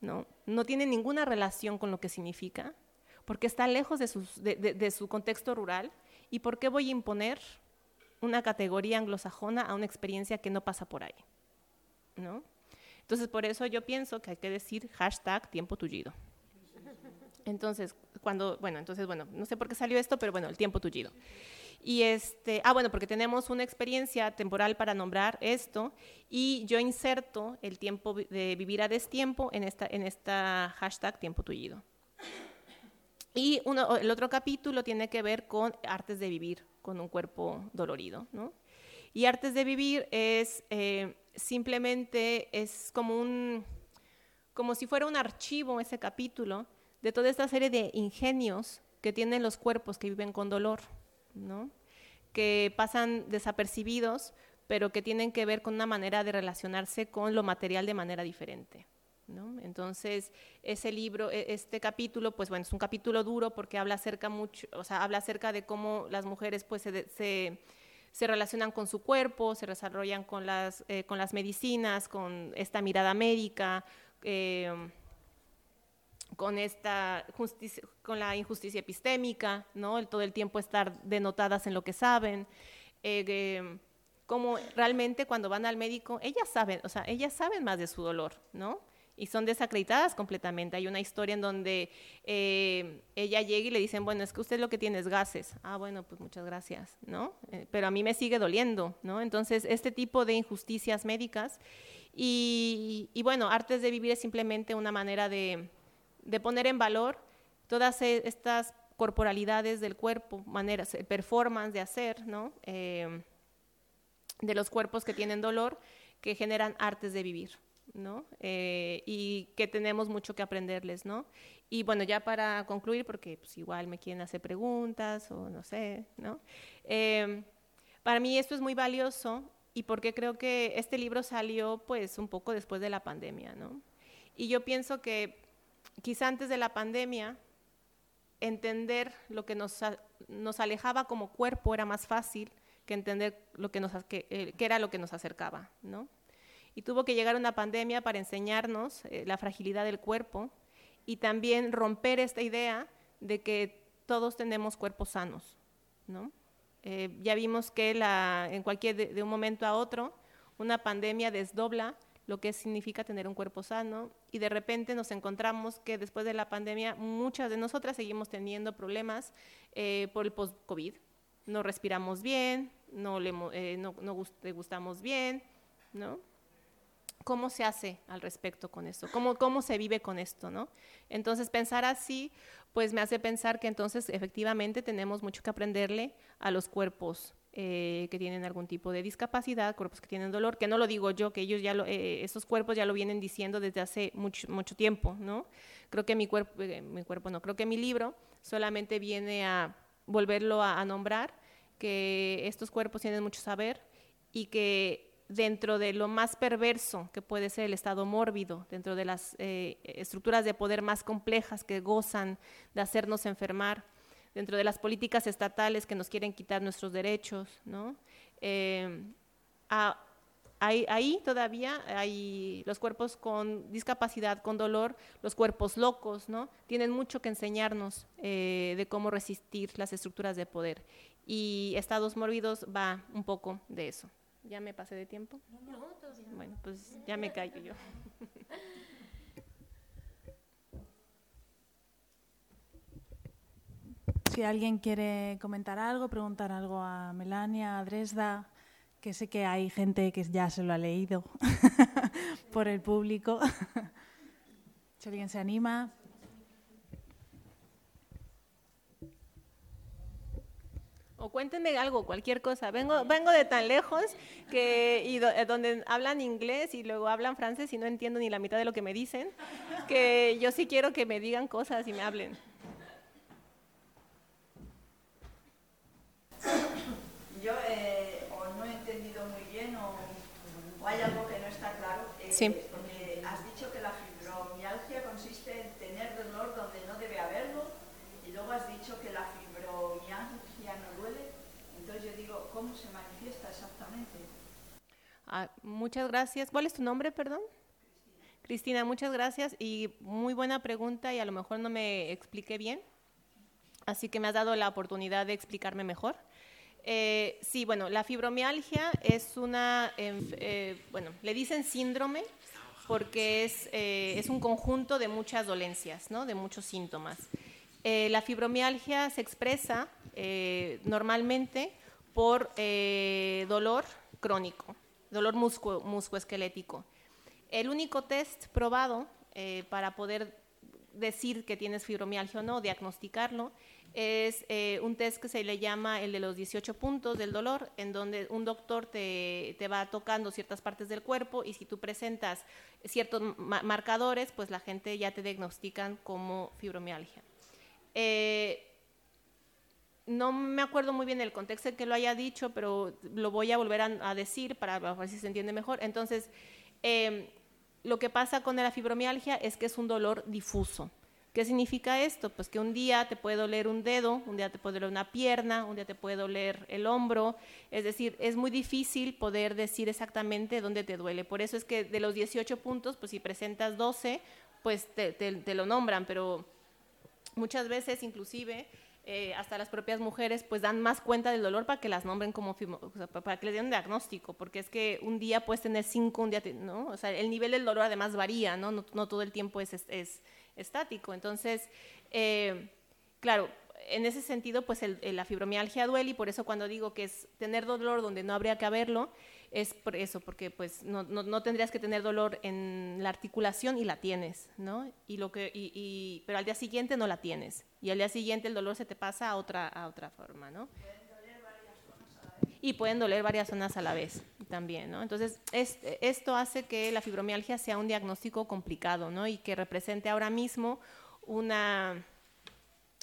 ¿no? No tienen ninguna relación con lo que significa, porque está lejos de, de su contexto rural. ¿Y por qué voy a imponer una categoría anglosajona a una experiencia que no pasa por ahí. ¿no? Entonces, por eso yo pienso que hay que decir hashtag tiempo tullido. Entonces, cuando, bueno, entonces, bueno, no sé por qué salió esto, pero bueno, el tiempo tullido. Y este, ah, bueno, porque tenemos una experiencia temporal para nombrar esto y yo inserto el tiempo de vivir a destiempo en esta, en esta hashtag tiempo tullido. Y uno, el otro capítulo tiene que ver con artes de vivir, con un cuerpo dolorido. ¿no? Y Artes de Vivir es eh, simplemente, es como, un, como si fuera un archivo ese capítulo de toda esta serie de ingenios que tienen los cuerpos que viven con dolor, ¿no? que pasan desapercibidos, pero que tienen que ver con una manera de relacionarse con lo material de manera diferente. Entonces, ese libro, e, este capítulo, pues bueno, es un capítulo duro porque habla acerca mucho, o sea, habla acerca de cómo las mujeres pues se, relacionan con su cuerpo, se desarrollan con las, eh, con las medicinas, con esta mirada médica, eh, con esta con la injusticia epistémica, ¿no? El, todo el tiempo estar denotadas en lo que saben. Eh, como realmente cuando van al médico, ellas saben, o sea, ellas saben más de su dolor, ¿no? Y son desacreditadas completamente. Hay una historia en donde eh, ella llega y le dicen, bueno, es que usted lo que tiene es gases. Ah, bueno, pues muchas gracias, ¿no? Eh, pero a mí me sigue doliendo, ¿no? Entonces, este tipo de injusticias médicas y, bueno, Artes de Vivir es simplemente una manera de, poner en valor todas e, estas corporalidades del cuerpo, maneras, eh, performance de hacer, ¿no? de los cuerpos que tienen dolor que generan artes de vivir. ¿No? Eh, y que tenemos mucho que aprenderles, ¿no? Y bueno, ya para concluir, porque pues, igual me quieren hacer preguntas o no sé, ¿no? Em, para mí esto es muy valioso y porque creo que este libro salió pues un poco después de la pandemia, ¿no? Y yo pienso que quizá antes de la pandemia entender lo que nos, nos alejaba como cuerpo era más fácil que entender lo que, que, eh, era lo que nos acercaba, ¿no? Y tuvo que llegar una pandemia para enseñarnos eh, la fragilidad del cuerpo y también romper esta idea de que todos tenemos cuerpos sanos, ¿no? Eh, ya vimos que en cualquier de, un momento a otro una pandemia desdobla lo que significa tener un cuerpo sano y de repente nos encontramos que después de la pandemia muchas de nosotras seguimos teniendo problemas eh, por el post-COVID. No respiramos bien, no, le, gustamos bien, ¿no? ¿Cómo se hace al respecto con esto? ¿Cómo, ¿Cómo se vive con esto? ¿no? Entonces, pensar así, pues me hace pensar que entonces efectivamente tenemos mucho que aprenderle a los cuerpos eh, que tienen algún tipo de discapacidad, cuerpos que tienen dolor, que no lo digo yo, que ellos ya lo, eh, esos cuerpos ya lo vienen diciendo desde hace mucho, mucho tiempo, ¿no? Creo que mi cuerpo, eh, mi cuerpo no, creo que mi libro solamente viene a volverlo a nombrar, que estos cuerpos tienen mucho saber y que dentro de lo más perverso que puede ser el estado mórbido, dentro de las eh, estructuras de poder más complejas que gozan de hacernos enfermar, dentro de las políticas estatales que nos quieren quitar nuestros derechos, ¿no? Eh, ahí todavía hay los cuerpos con discapacidad, con dolor, los cuerpos locos, ¿no? Tienen mucho que enseñarnos eh, de cómo resistir las estructuras de poder. Y estados mórbidos va un poco de eso. ¿Ya me pasé de tiempo? Bueno, pues ya me callo yo. Si alguien quiere comentar algo, preguntar algo a Melania, a Dresda, que sé que hay gente que ya se lo ha leído por el público. si alguien se anima. O cuéntenme algo, cualquier cosa. Vengo, vengo de tan lejos que y do- eh, donde hablan inglés y luego hablan francés y no entiendo ni la mitad de lo que me dicen, que yo sí quiero que me digan cosas y me hablen. Yo eh, o no he entendido muy bien o, o hay algo que no está claro. eh, Sí. Porque has dicho que la fibromialgia consiste en tener dolor donde no debe haberlo y luego has dicho que la fibromialgia no duele. Entonces yo digo, ¿cómo se manifiesta exactamente? Ah, muchas gracias. ¿Cuál es tu nombre, perdón? Cristina, muchas gracias y muy buena pregunta y a lo mejor no me expliqué bien, así que me has dado la oportunidad de explicarme mejor. Eh, sí, bueno, la fibromialgia es una, eh, bueno, le dicen síndrome porque es, eh, es un conjunto de muchas dolencias, ¿no? de muchos síntomas. Eh, la fibromialgia se expresa normalmente por dolor crónico, dolor musco- musculoesquelético. El único test probado eh, para poder decir que tienes fibromialgia o no, diagnosticarlo, es eh, un test que se le llama el de los 18 puntos del dolor, en donde un doctor te, te va tocando ciertas partes del cuerpo y si tú presentas ciertos ma- marcadores, pues la gente ya te diagnostican como fibromialgia. Eh, no me acuerdo muy bien el contexto en que lo haya dicho, pero lo voy a volver a, decir para ver si se entiende mejor. Entonces, eh, lo que pasa con la fibromialgia es que es un dolor difuso. ¿Qué significa esto? Pues que un día te puede doler un dedo, un día te puede doler una pierna, un día te puede doler el hombro. Es decir, es muy difícil poder decir exactamente dónde te duele. Por eso es que de los 18 puntos, pues si presentas 12, pues te- te lo nombran, pero muchas veces inclusive eh, hasta las propias mujeres pues dan más cuenta del dolor para que las nombren como o sea, pa- para que les den un diagnóstico porque es que un día puedes tener cinco un día no o sea el nivel del dolor además varía no no, todo el tiempo es, es, es estático. Entonces eh, claro en ese sentido pues el- la fibromialgia duele y por eso cuando digo que es tener dolor donde no habría que haberlo es por eso, porque pues no, no, no tendrías que tener dolor en la articulación y la tienes, ¿no? Y lo que, y, y- pero al día siguiente no la tienes. Y al día siguiente el dolor se te pasa a otra, a otra forma, ¿no? Y pueden doler varias zonas a la vez también, ¿no? Entonces, es- esto hace que la fibromialgia sea un diagnóstico complicado, ¿no? Y que represente ahora mismo una,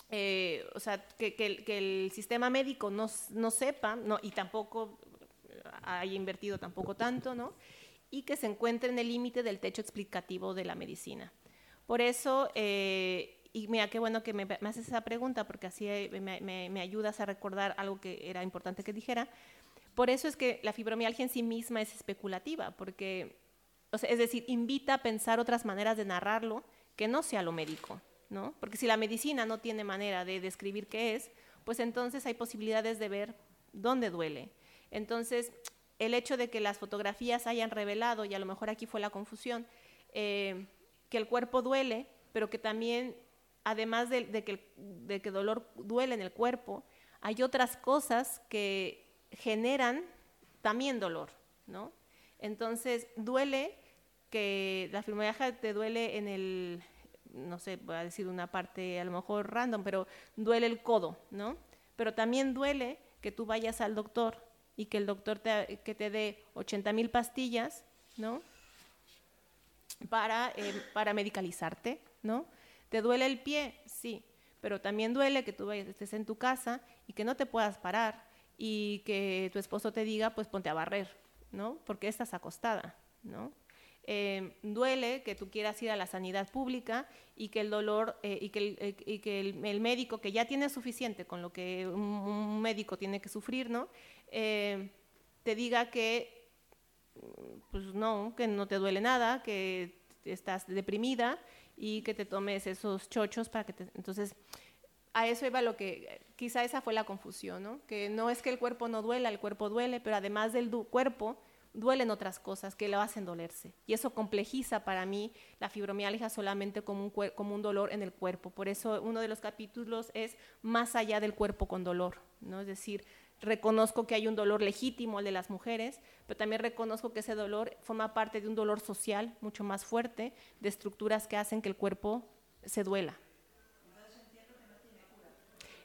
eh, o sea, que, que el, que el sistema médico no, no sepa, no, y tampoco haya invertido tampoco tanto, ¿no? Y que se encuentre en el límite del techo explicativo de la medicina. Por eso, eh, y mira, qué bueno que me, haces esa pregunta, porque así eh, me, ayudas a recordar algo que era importante que dijera. Por eso es que la fibromialgia en sí misma es especulativa, porque, es decir, invita a pensar otras maneras de narrarlo que no sea lo médico, ¿no? Porque si la medicina no tiene manera de describir qué es, pues entonces hay posibilidades de ver dónde duele. Entonces, el hecho de que las fotografías hayan revelado, y a lo mejor aquí fue la confusión, eh, que el cuerpo duele, pero que también, además de, que de que dolor duele en el cuerpo, hay otras cosas que generan también dolor, ¿no? Entonces, duele que la fibromialgia te duele en el, no sé, voy a decir una parte a lo mejor random, pero duele el codo, ¿no? Pero también duele que tú vayas al doctor y que el doctor te, que te dé 80 mil pastillas, ¿no? Para, eh, para medicalizarte, ¿no? ¿Te duele el pie? Sí, pero también duele que tú estés en tu casa y que no te puedas parar y que tu esposo te diga, pues ponte a barrer, ¿no? Porque estás acostada, ¿no? Eh, duele que tú quieras ir a la sanidad pública y que el dolor eh, y que, el, eh, y que el, el médico que ya tiene suficiente con lo que un, un médico tiene que sufrir, ¿no? Eh, te diga que pues no, que no te duele nada, que estás deprimida y que te tomes esos chochos para que. Entonces, a eso iba lo que, quizá esa fue la confusión, ¿no? Que no es que el cuerpo no duela, el cuerpo duele, pero además del cuerpo, duelen otras cosas que lo hacen dolerse. Y eso complejiza para mí la fibromialgia solamente como un, como un dolor en el cuerpo. Por eso uno de los capítulos es más allá del cuerpo con dolor, ¿no? Es decir, reconozco que hay un dolor legítimo, el de las mujeres, pero también reconozco que ese dolor forma parte de un dolor social mucho más fuerte, de estructuras que hacen que el cuerpo se duela.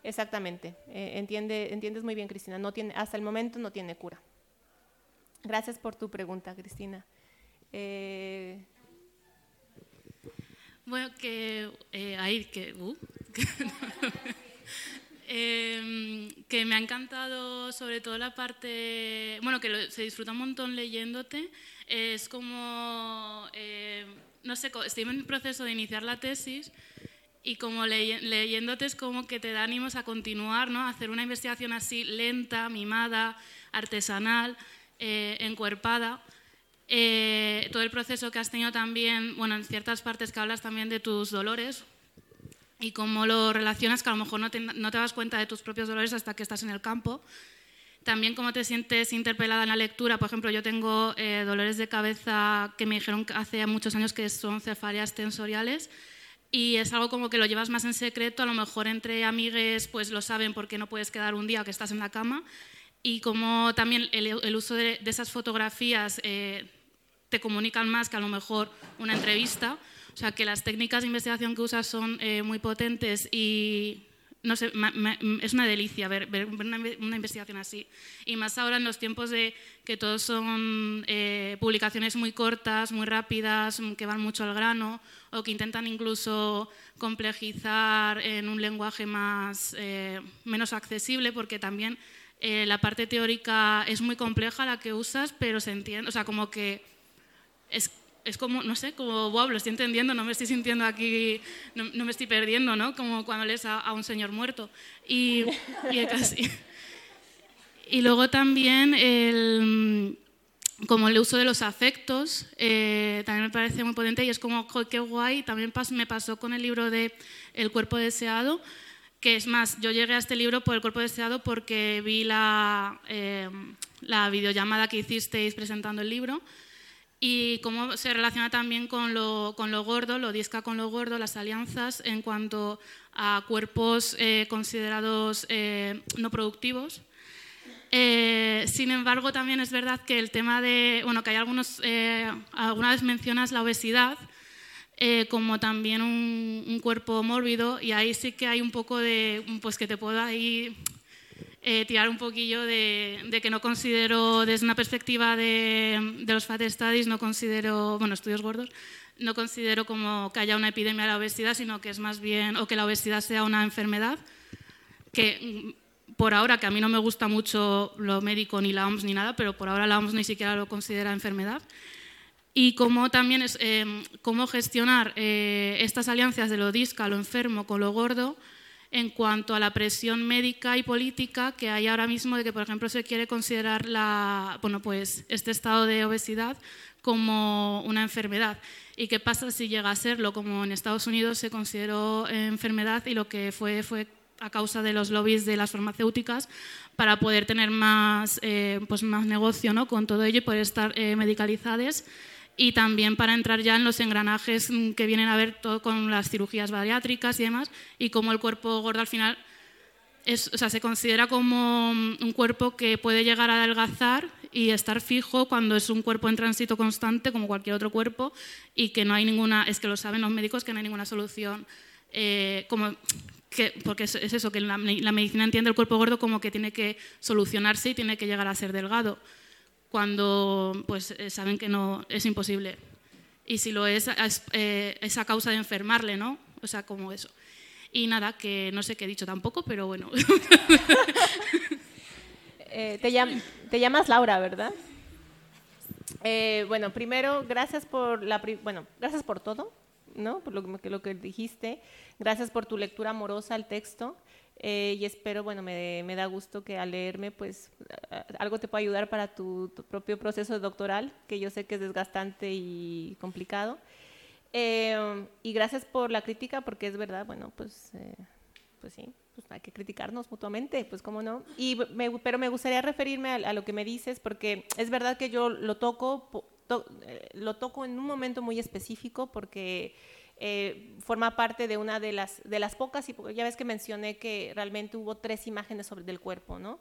Exactamente, eh, entiende, entiendes muy bien, Cristina. No tiene, hasta el momento no tiene cura. Gracias por tu pregunta, Cristina. Eh, bueno, que eh, que... Uh, Em, que me ha encantado sobre todo la parte, bueno, que se disfruta un montón leyéndote. Es como, eh, no sé, estoy en el proceso de iniciar la tesis y como leyéndote es como que te da ánimos a continuar, ¿no? A hacer una investigación así lenta, mimada, artesanal, eh, encuerpada. Eh, todo el proceso que has tenido también, bueno, en ciertas partes que hablas también de tus dolores, y cómo lo relacionas, que a lo mejor no te, no te das cuenta de tus propios dolores hasta que estás en el campo. También cómo te sientes interpelada en la lectura. Por ejemplo, yo tengo eh, dolores de cabeza que me dijeron hace muchos años que son cefaleas tensoriales y es algo como que lo llevas más en secreto, a lo mejor entre amigues pues lo saben porque no puedes quedar un día que estás en la cama y como también el, uso de, esas fotografías eh, te comunican más que a lo mejor una entrevista. O sea, que las técnicas de investigación que usas son eh, muy potentes y no sé, es una delicia ver, una, investigación así. Y más ahora en los tiempos de que todos son eh, publicaciones muy cortas, muy rápidas, que van mucho al grano o que intentan incluso complejizar en un lenguaje más, eh, menos accesible, porque también la parte teórica es muy compleja la que usas, pero se entiende, o sea, como que es es como, no sé, como, wow, lo estoy entendiendo, no me estoy sintiendo aquí, no, me estoy perdiendo, ¿no? Como cuando lees a, un señor muerto. Y, y, casi. y luego también el, como el uso de los afectos, eh, también me parece muy potente y es como, qué guay, también me pasó con el libro de El cuerpo deseado, que es más, yo llegué a este libro por El cuerpo deseado porque vi la, eh, la videollamada que hicisteis presentando el libro y cómo se relaciona también con lo, gordo, lo disca con lo gordo, las alianzas en cuanto a cuerpos eh, considerados eh, no productivos. Eh, sin embargo, también es verdad que el tema de, bueno, que hay algunos, alguna vez mencionas la obesidad como también un, cuerpo mórbido y ahí sí que hay un poco de, pues que te pueda ahí eh, tirar un poquillo de, que no considero, desde una perspectiva de, los fat studies, no considero, bueno, estudios gordos, no considero como que haya una epidemia de la obesidad, sino que es más bien, o que la obesidad sea una enfermedad, que mm, por ahora, que a mí no me gusta mucho lo médico ni la OMS ni nada, pero por ahora la OMS ni siquiera lo considera enfermedad. Y cómo también es, eh, cómo gestionar eh, estas alianzas de lo disca, lo enfermo, con lo gordo, en cuanto a la presión médica y política que hay ahora mismo de que, por ejemplo, se quiere considerar la, bueno, pues este estado de obesidad como una enfermedad. ¿Y qué pasa si llega a serlo? Como en Estados Unidos se consideró enfermedad y lo que fue fue a causa de los lobbies de las farmacéuticas para poder tener más, eh, pues más negocio ¿no? con todo ello y poder estar eh, medicalizadas y también para entrar ya en los engranajes mm, que vienen a ver todo con las cirugías bariátricas y demás, y cómo el cuerpo gordo al final es, o sea, se considera como mm, un cuerpo que puede llegar a adelgazar y estar fijo cuando es un cuerpo en tránsito constante como cualquier otro cuerpo y que no hay ninguna, es que lo saben los médicos, que no hay ninguna solución, eh, como que, porque es, eso, que la, la medicina entiende el cuerpo gordo como que tiene que solucionarse y tiene que llegar a ser delgado cuando pues, eh, saben que no es imposible. Y si lo es, es, eh, a causa de enfermarle, ¿no? O sea, como eso. Y nada, que no sé qué he dicho tampoco, pero bueno. Eh, te, te, llamas Laura, ¿verdad? bueno, primero, gracias por, la, bueno, gracias por todo, ¿no? Por lo que, lo que dijiste. Gracias por tu lectura amorosa al texto. Eh, y espero, bueno, me, me, da gusto que al leerme, pues algo te pueda ayudar para tu, tu, propio proceso doctoral, que yo sé que es desgastante y complicado. Eh, y gracias por la crítica, porque es verdad, bueno, pues, eh, pues sí, pues hay que criticarnos mutuamente, pues cómo no. Y me, pero me gustaría referirme a, a, lo que me dices, porque es verdad que yo lo toco, to, eh, lo toco en un momento muy específico, porque eh, forma parte de una de las, de las pocas, y ya ves que mencioné que realmente hubo tres imágenes sobre del cuerpo, ¿no?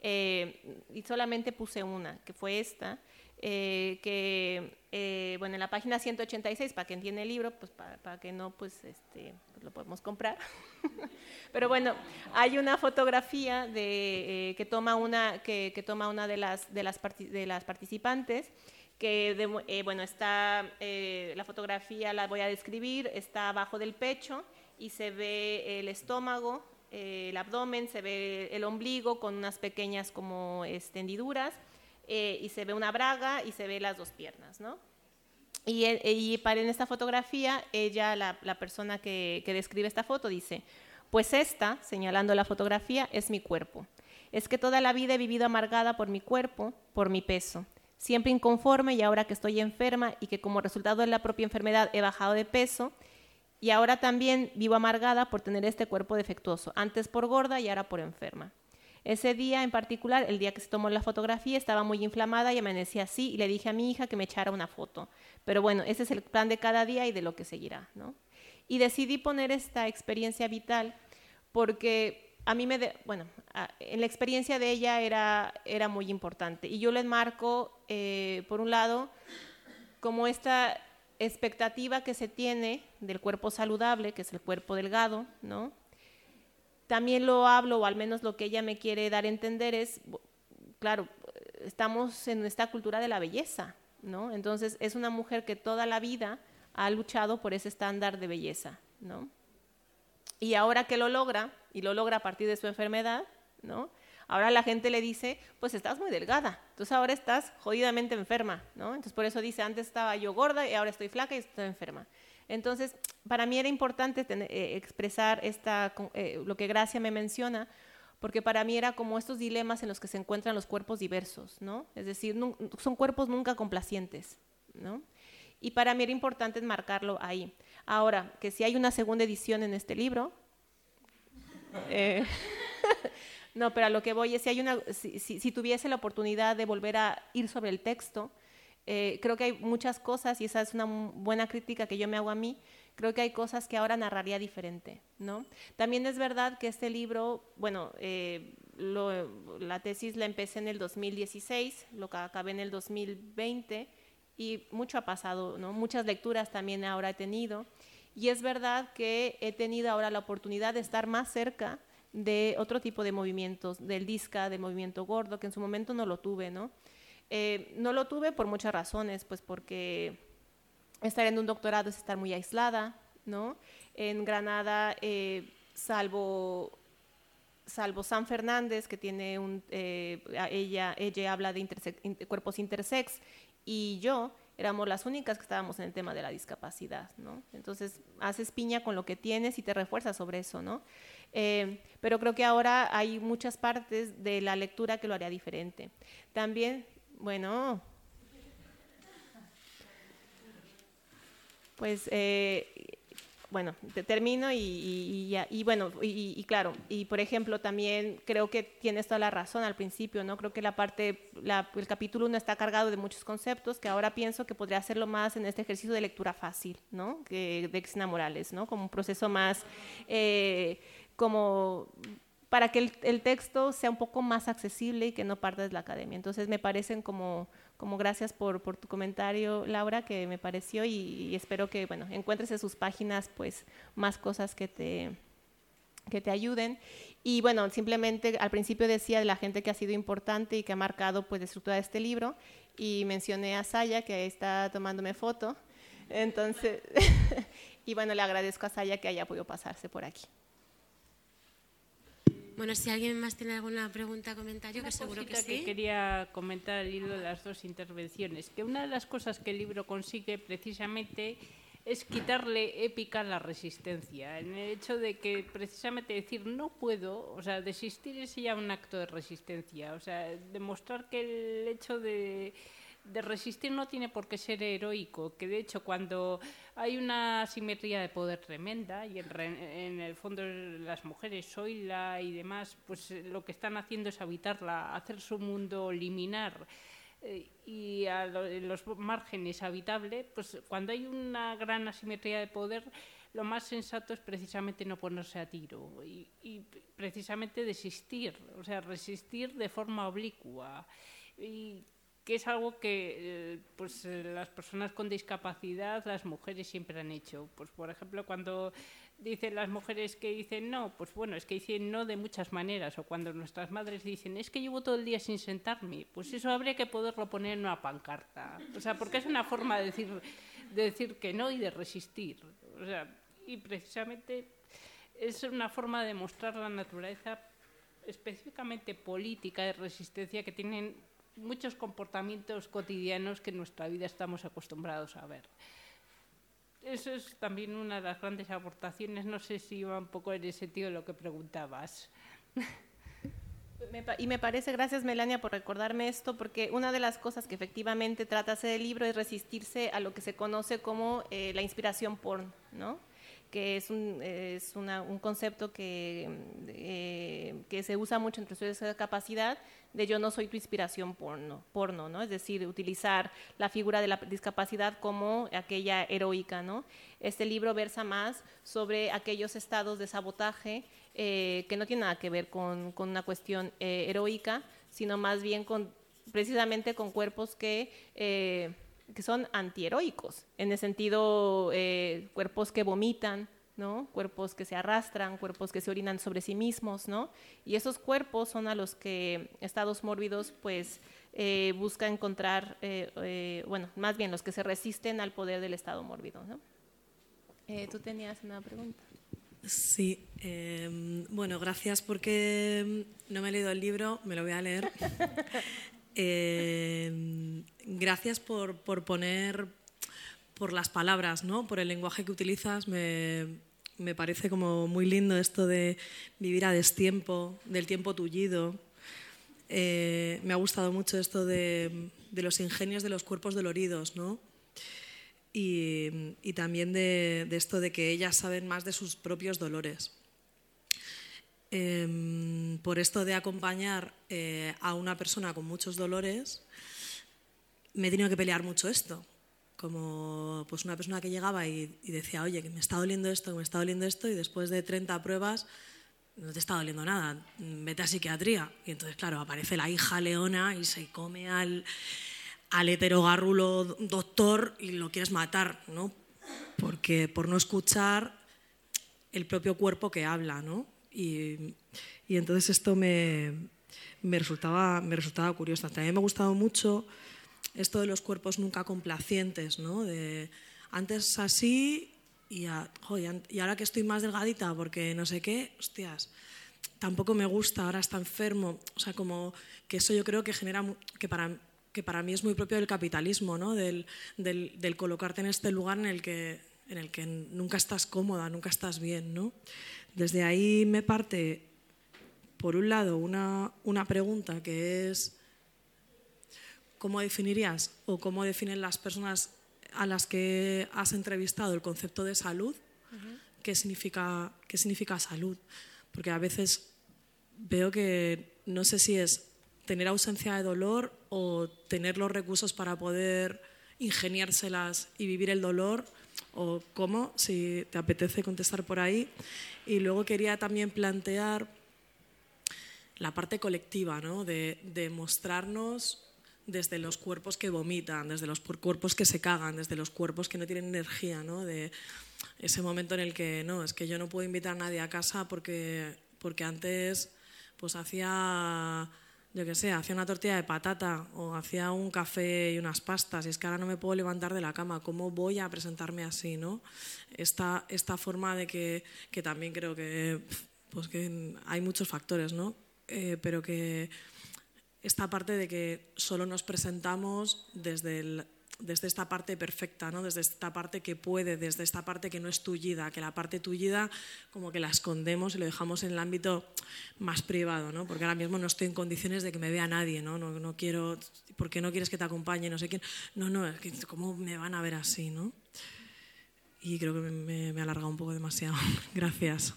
Eh, y solamente puse una, que fue esta, eh, que, eh, bueno, en la página 186, para que entienda el libro, pues para, para que no, pues, este, pues lo podemos comprar. Pero bueno, hay una fotografía de, que, toma una, que, que, toma una de las, de las, de las participantes, que, de, eh, bueno, está, eh, la fotografía la voy a describir, está abajo del pecho y se ve el estómago, eh, el abdomen, se ve el ombligo con unas pequeñas como extendiduras eh, y se ve una braga y se ve las dos piernas, ¿no? Y, y para en esta fotografía, ella, la, la persona que, que describe esta foto, dice, pues esta, señalando la fotografía, es mi cuerpo. Es que toda la vida he vivido amargada por mi cuerpo, por mi peso siempre inconforme y ahora que estoy enferma y que como resultado de la propia enfermedad he bajado de peso y ahora también vivo amargada por tener este cuerpo defectuoso, antes por gorda y ahora por enferma. Ese día en particular, el día que se tomó la fotografía, estaba muy inflamada y amanecí así y le dije a mi hija que me echara una foto. Pero bueno, ese es el plan de cada día y de lo que seguirá, ¿no? Y decidí poner esta experiencia vital porque a mí me, de, bueno, en la experiencia de ella era, era muy importante. Y yo le enmarco, eh, por un lado, como esta expectativa que se tiene del cuerpo saludable, que es el cuerpo delgado, ¿no? También lo hablo, o al menos lo que ella me quiere dar a entender es, claro, estamos en esta cultura de la belleza, ¿no? Entonces es una mujer que toda la vida ha luchado por ese estándar de belleza, ¿no? Y ahora que lo logra, y lo logra a partir de su enfermedad, ¿no? Ahora la gente le dice, pues estás muy delgada, entonces ahora estás jodidamente enferma, ¿no? Entonces por eso dice, antes estaba yo gorda y ahora estoy flaca y estoy enferma. Entonces, para mí era importante eh, expresar esta, eh, lo que Gracia me menciona, porque para mí era como estos dilemas en los que se encuentran los cuerpos diversos, ¿no? Es decir, son cuerpos nunca complacientes, ¿no? Y para mí era importante enmarcarlo ahí. Ahora, que si hay una segunda edición en este libro, eh, no, pero a lo que voy es si, hay una, si, si, tuviese la oportunidad de volver a ir sobre el texto, eh, creo que hay muchas cosas, y esa es una buena crítica que yo me hago a mí, creo que hay cosas que ahora narraría diferente, ¿no? También es verdad que este libro, bueno, eh, la tesis la empecé en el 2016, lo que acabé en el 2020, y mucho ha pasado, ¿no? Muchas lecturas también ahora he tenido, y es verdad que he tenido ahora la oportunidad de estar más cerca de otro tipo de movimientos, del DISCA, del movimiento gordo, que en su momento no lo tuve, ¿no? Eh, no lo tuve por muchas razones, pues porque estar en un doctorado es estar muy aislada, ¿no? En Granada, eh, salvo, salvo San Fernández, que tiene un, eh, ella, ella habla de interse inter cuerpos intersex, y yo, éramos las únicas que estábamos en el tema de la discapacidad, ¿no? Entonces, haces piña con lo que tienes y te refuerzas sobre eso, ¿no? Eh, pero creo que ahora hay muchas partes de la lectura que lo haría diferente. También, bueno, pues eh, bueno, te termino y, y, y, bueno, y, claro, y por ejemplo también creo que tienes toda la razón al principio, ¿no? Creo que la parte, la, el capítulo 1 está cargado de muchos conceptos que ahora pienso que podría hacerlo más en este ejercicio de lectura fácil, ¿no? Que, de Cristina Morales, ¿no? Como un proceso más, eh, como para que el, el, texto sea un poco más accesible y que no parta de la academia. Entonces me parecen como como gracias por, por, tu comentario, Laura, que me pareció y, y, espero que bueno, encuentres en sus páginas pues más cosas que te, que te ayuden. Y bueno, simplemente al principio decía de la gente que ha sido importante y que ha marcado pues la estructura de este libro y mencioné a Saya que está tomándome foto. Entonces, y bueno, le agradezco a Saya que haya podido pasarse por aquí. Bueno, si alguien más tiene alguna pregunta o comentario, una que seguro que sí. que quería comentar al hilo de las dos intervenciones, que una de las cosas que el libro consigue precisamente es quitarle épica la resistencia, en el hecho de que precisamente decir no puedo, o sea, desistir es ya un acto de resistencia, o sea, demostrar que el hecho de, de resistir no tiene por qué ser heroico, que de hecho cuando hay una asimetría de poder tremenda y en, re- en el fondo las mujeres, Soila y demás, pues eh, lo que están haciendo es habitarla, hacer su mundo liminar eh, y a los márgenes habitable, pues cuando hay una gran asimetría de poder, lo más sensato es precisamente no ponerse a tiro y, y precisamente desistir, o sea, resistir de forma oblicua. Y que es algo que eh, pues, las personas con discapacidad, las mujeres siempre han hecho. Pues, por ejemplo, cuando dicen las mujeres que dicen no, pues bueno, es que dicen no de muchas maneras. O cuando nuestras madres dicen es que llevo todo el día sin sentarme, pues eso habría que poderlo poner en una pancarta. O sea, porque es una forma de decir, de decir que no y de resistir. O sea, y precisamente es una forma de mostrar la naturaleza específicamente política de resistencia que tienen muchos comportamientos cotidianos que en nuestra vida estamos acostumbrados a ver. Eso es también una de las grandes aportaciones. No sé si iba un poco en el sentido lo que preguntabas. Y me parece, gracias Melania por recordarme esto, porque una de las cosas que efectivamente trata ese libro es resistirse a lo que se conoce como eh, la inspiración porn, ¿no? Que es un, es una- un concepto que, eh, que se usa mucho entre usuarios de capacidad de yo no soy tu inspiración porno, porno, ¿no? Es decir, utilizar la figura de la discapacidad como aquella heroica, ¿no? Este libro versa más sobre aquellos estados de sabotaje eh, que no tienen nada que ver con, con una cuestión eh, heroica, sino más bien con precisamente con cuerpos que eh, que son antiheroicos, en el sentido eh, cuerpos que vomitan, ¿no? cuerpos que se arrastran, cuerpos que se orinan sobre sí mismos, ¿no? y esos cuerpos son a los que estados mórbidos pues eh, busca encontrar, eh, eh, bueno, más bien los que se resisten al poder del estado mórbido. ¿no? Eh, Tú tenías una pregunta. Sí, eh, bueno, gracias porque no me he leído el libro, me lo voy a leer. Eh, gracias por, por poner, por las palabras, ¿no? por el lenguaje que utilizas. Me, me parece como muy lindo esto de vivir a destiempo, del tiempo tullido. Eh, me ha gustado mucho esto de, de los ingenios de los cuerpos doloridos, ¿no? y, y también de, de esto de que ellas saben más de sus propios dolores. Em, por esto de acompañar eh, a una persona con muchos dolores, me he tenido que pelear mucho esto. Como pues una persona que llegaba y, decía, oye, que me está doliendo esto, que me está doliendo esto, y después de 30 pruebas no te está doliendo nada, vete a psiquiatría. Y entonces, claro, aparece la hija leona y se come al, al heterogarrulo doctor y lo quieres matar, ¿no? Porque por no escuchar el propio cuerpo que habla, ¿no? Y, y entonces esto me, me, resultaba, me resultaba curioso. También me ha gustado mucho esto de los cuerpos nunca complacientes, ¿no? De antes así y, a- y ahora que estoy más delgadita porque no sé qué, hostias, tampoco me gusta, ahora está enfermo. O sea, como que eso yo creo que genera, que para, que para mí es muy propio del capitalismo, ¿no? Del, del, del colocarte en este lugar en el que, en el que nunca estás cómoda, nunca estás bien, ¿no? Desde ahí me parte, por un lado, una, una pregunta que es, ¿cómo definirías o cómo definen las personas a las que has entrevistado el concepto de salud? ¿Qué significa, qué significa salud? Porque a veces veo que no sé si es tener ausencia de dolor o tener los recursos para poder ingeniárselas y vivir el dolor o cómo, si te apetece contestar por ahí. Y luego quería también plantear la parte colectiva, ¿no? de, mostrarnos desde los cuerpos que vomitan, desde los cuerpos que se cagan, desde los cuerpos que no tienen energía, ¿no? de ese momento en el que no, es que yo no puedo invitar a nadie a casa porque, porque antes pues hacía, yo qué sé, hacía una tortilla de patata o hacía un café y unas pastas y es que ahora no me puedo levantar de la cama, ¿cómo voy a presentarme así? ¿no? Esta, esta forma de que, que también creo que, pues que hay muchos factores, ¿no? Eh, pero que esta parte de que solo nos presentamos desde el, desde esta parte perfecta, ¿no? desde esta parte que puede, desde esta parte que no es tullida, que la parte tullida como que la escondemos y lo dejamos en el ámbito más privado, ¿no? porque ahora mismo no estoy en condiciones de que me vea nadie, no, no, quiero, ¿por qué no quieres que te acompañe? No sé quién. No, no, es que ¿cómo me van a ver así? ¿no? Y creo que me, me he alargado un poco demasiado. Gracias.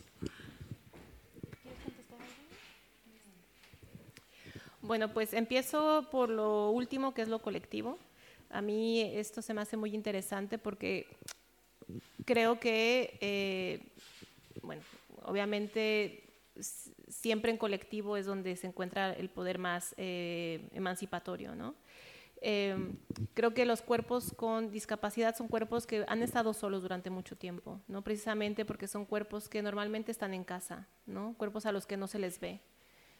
Bueno, pues empiezo por lo último, que es lo colectivo. A mí esto se me hace muy interesante porque creo que, eh, bueno, obviamente siempre en colectivo es donde se encuentra el poder más eh, emancipatorio, ¿no? Eh, creo que los cuerpos con discapacidad son cuerpos que han estado solos durante mucho tiempo, ¿no? Precisamente porque son cuerpos que normalmente están en casa, ¿no? Cuerpos a los que no se les ve.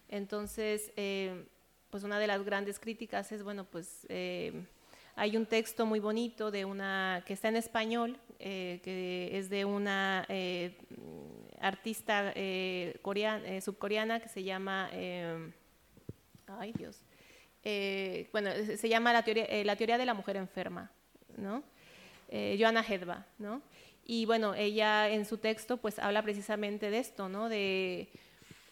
Entonces, pues una de las grandes críticas es, bueno, pues hay un texto muy bonito de una que está en español, eh, que es de una eh, artista eh, subcoreana que se llama, ay Dios, bueno, se llama la teoría, de la mujer enferma, ¿no? Joanna Hedva, ¿no? Y bueno, ella en su texto pues habla precisamente de esto, ¿no? De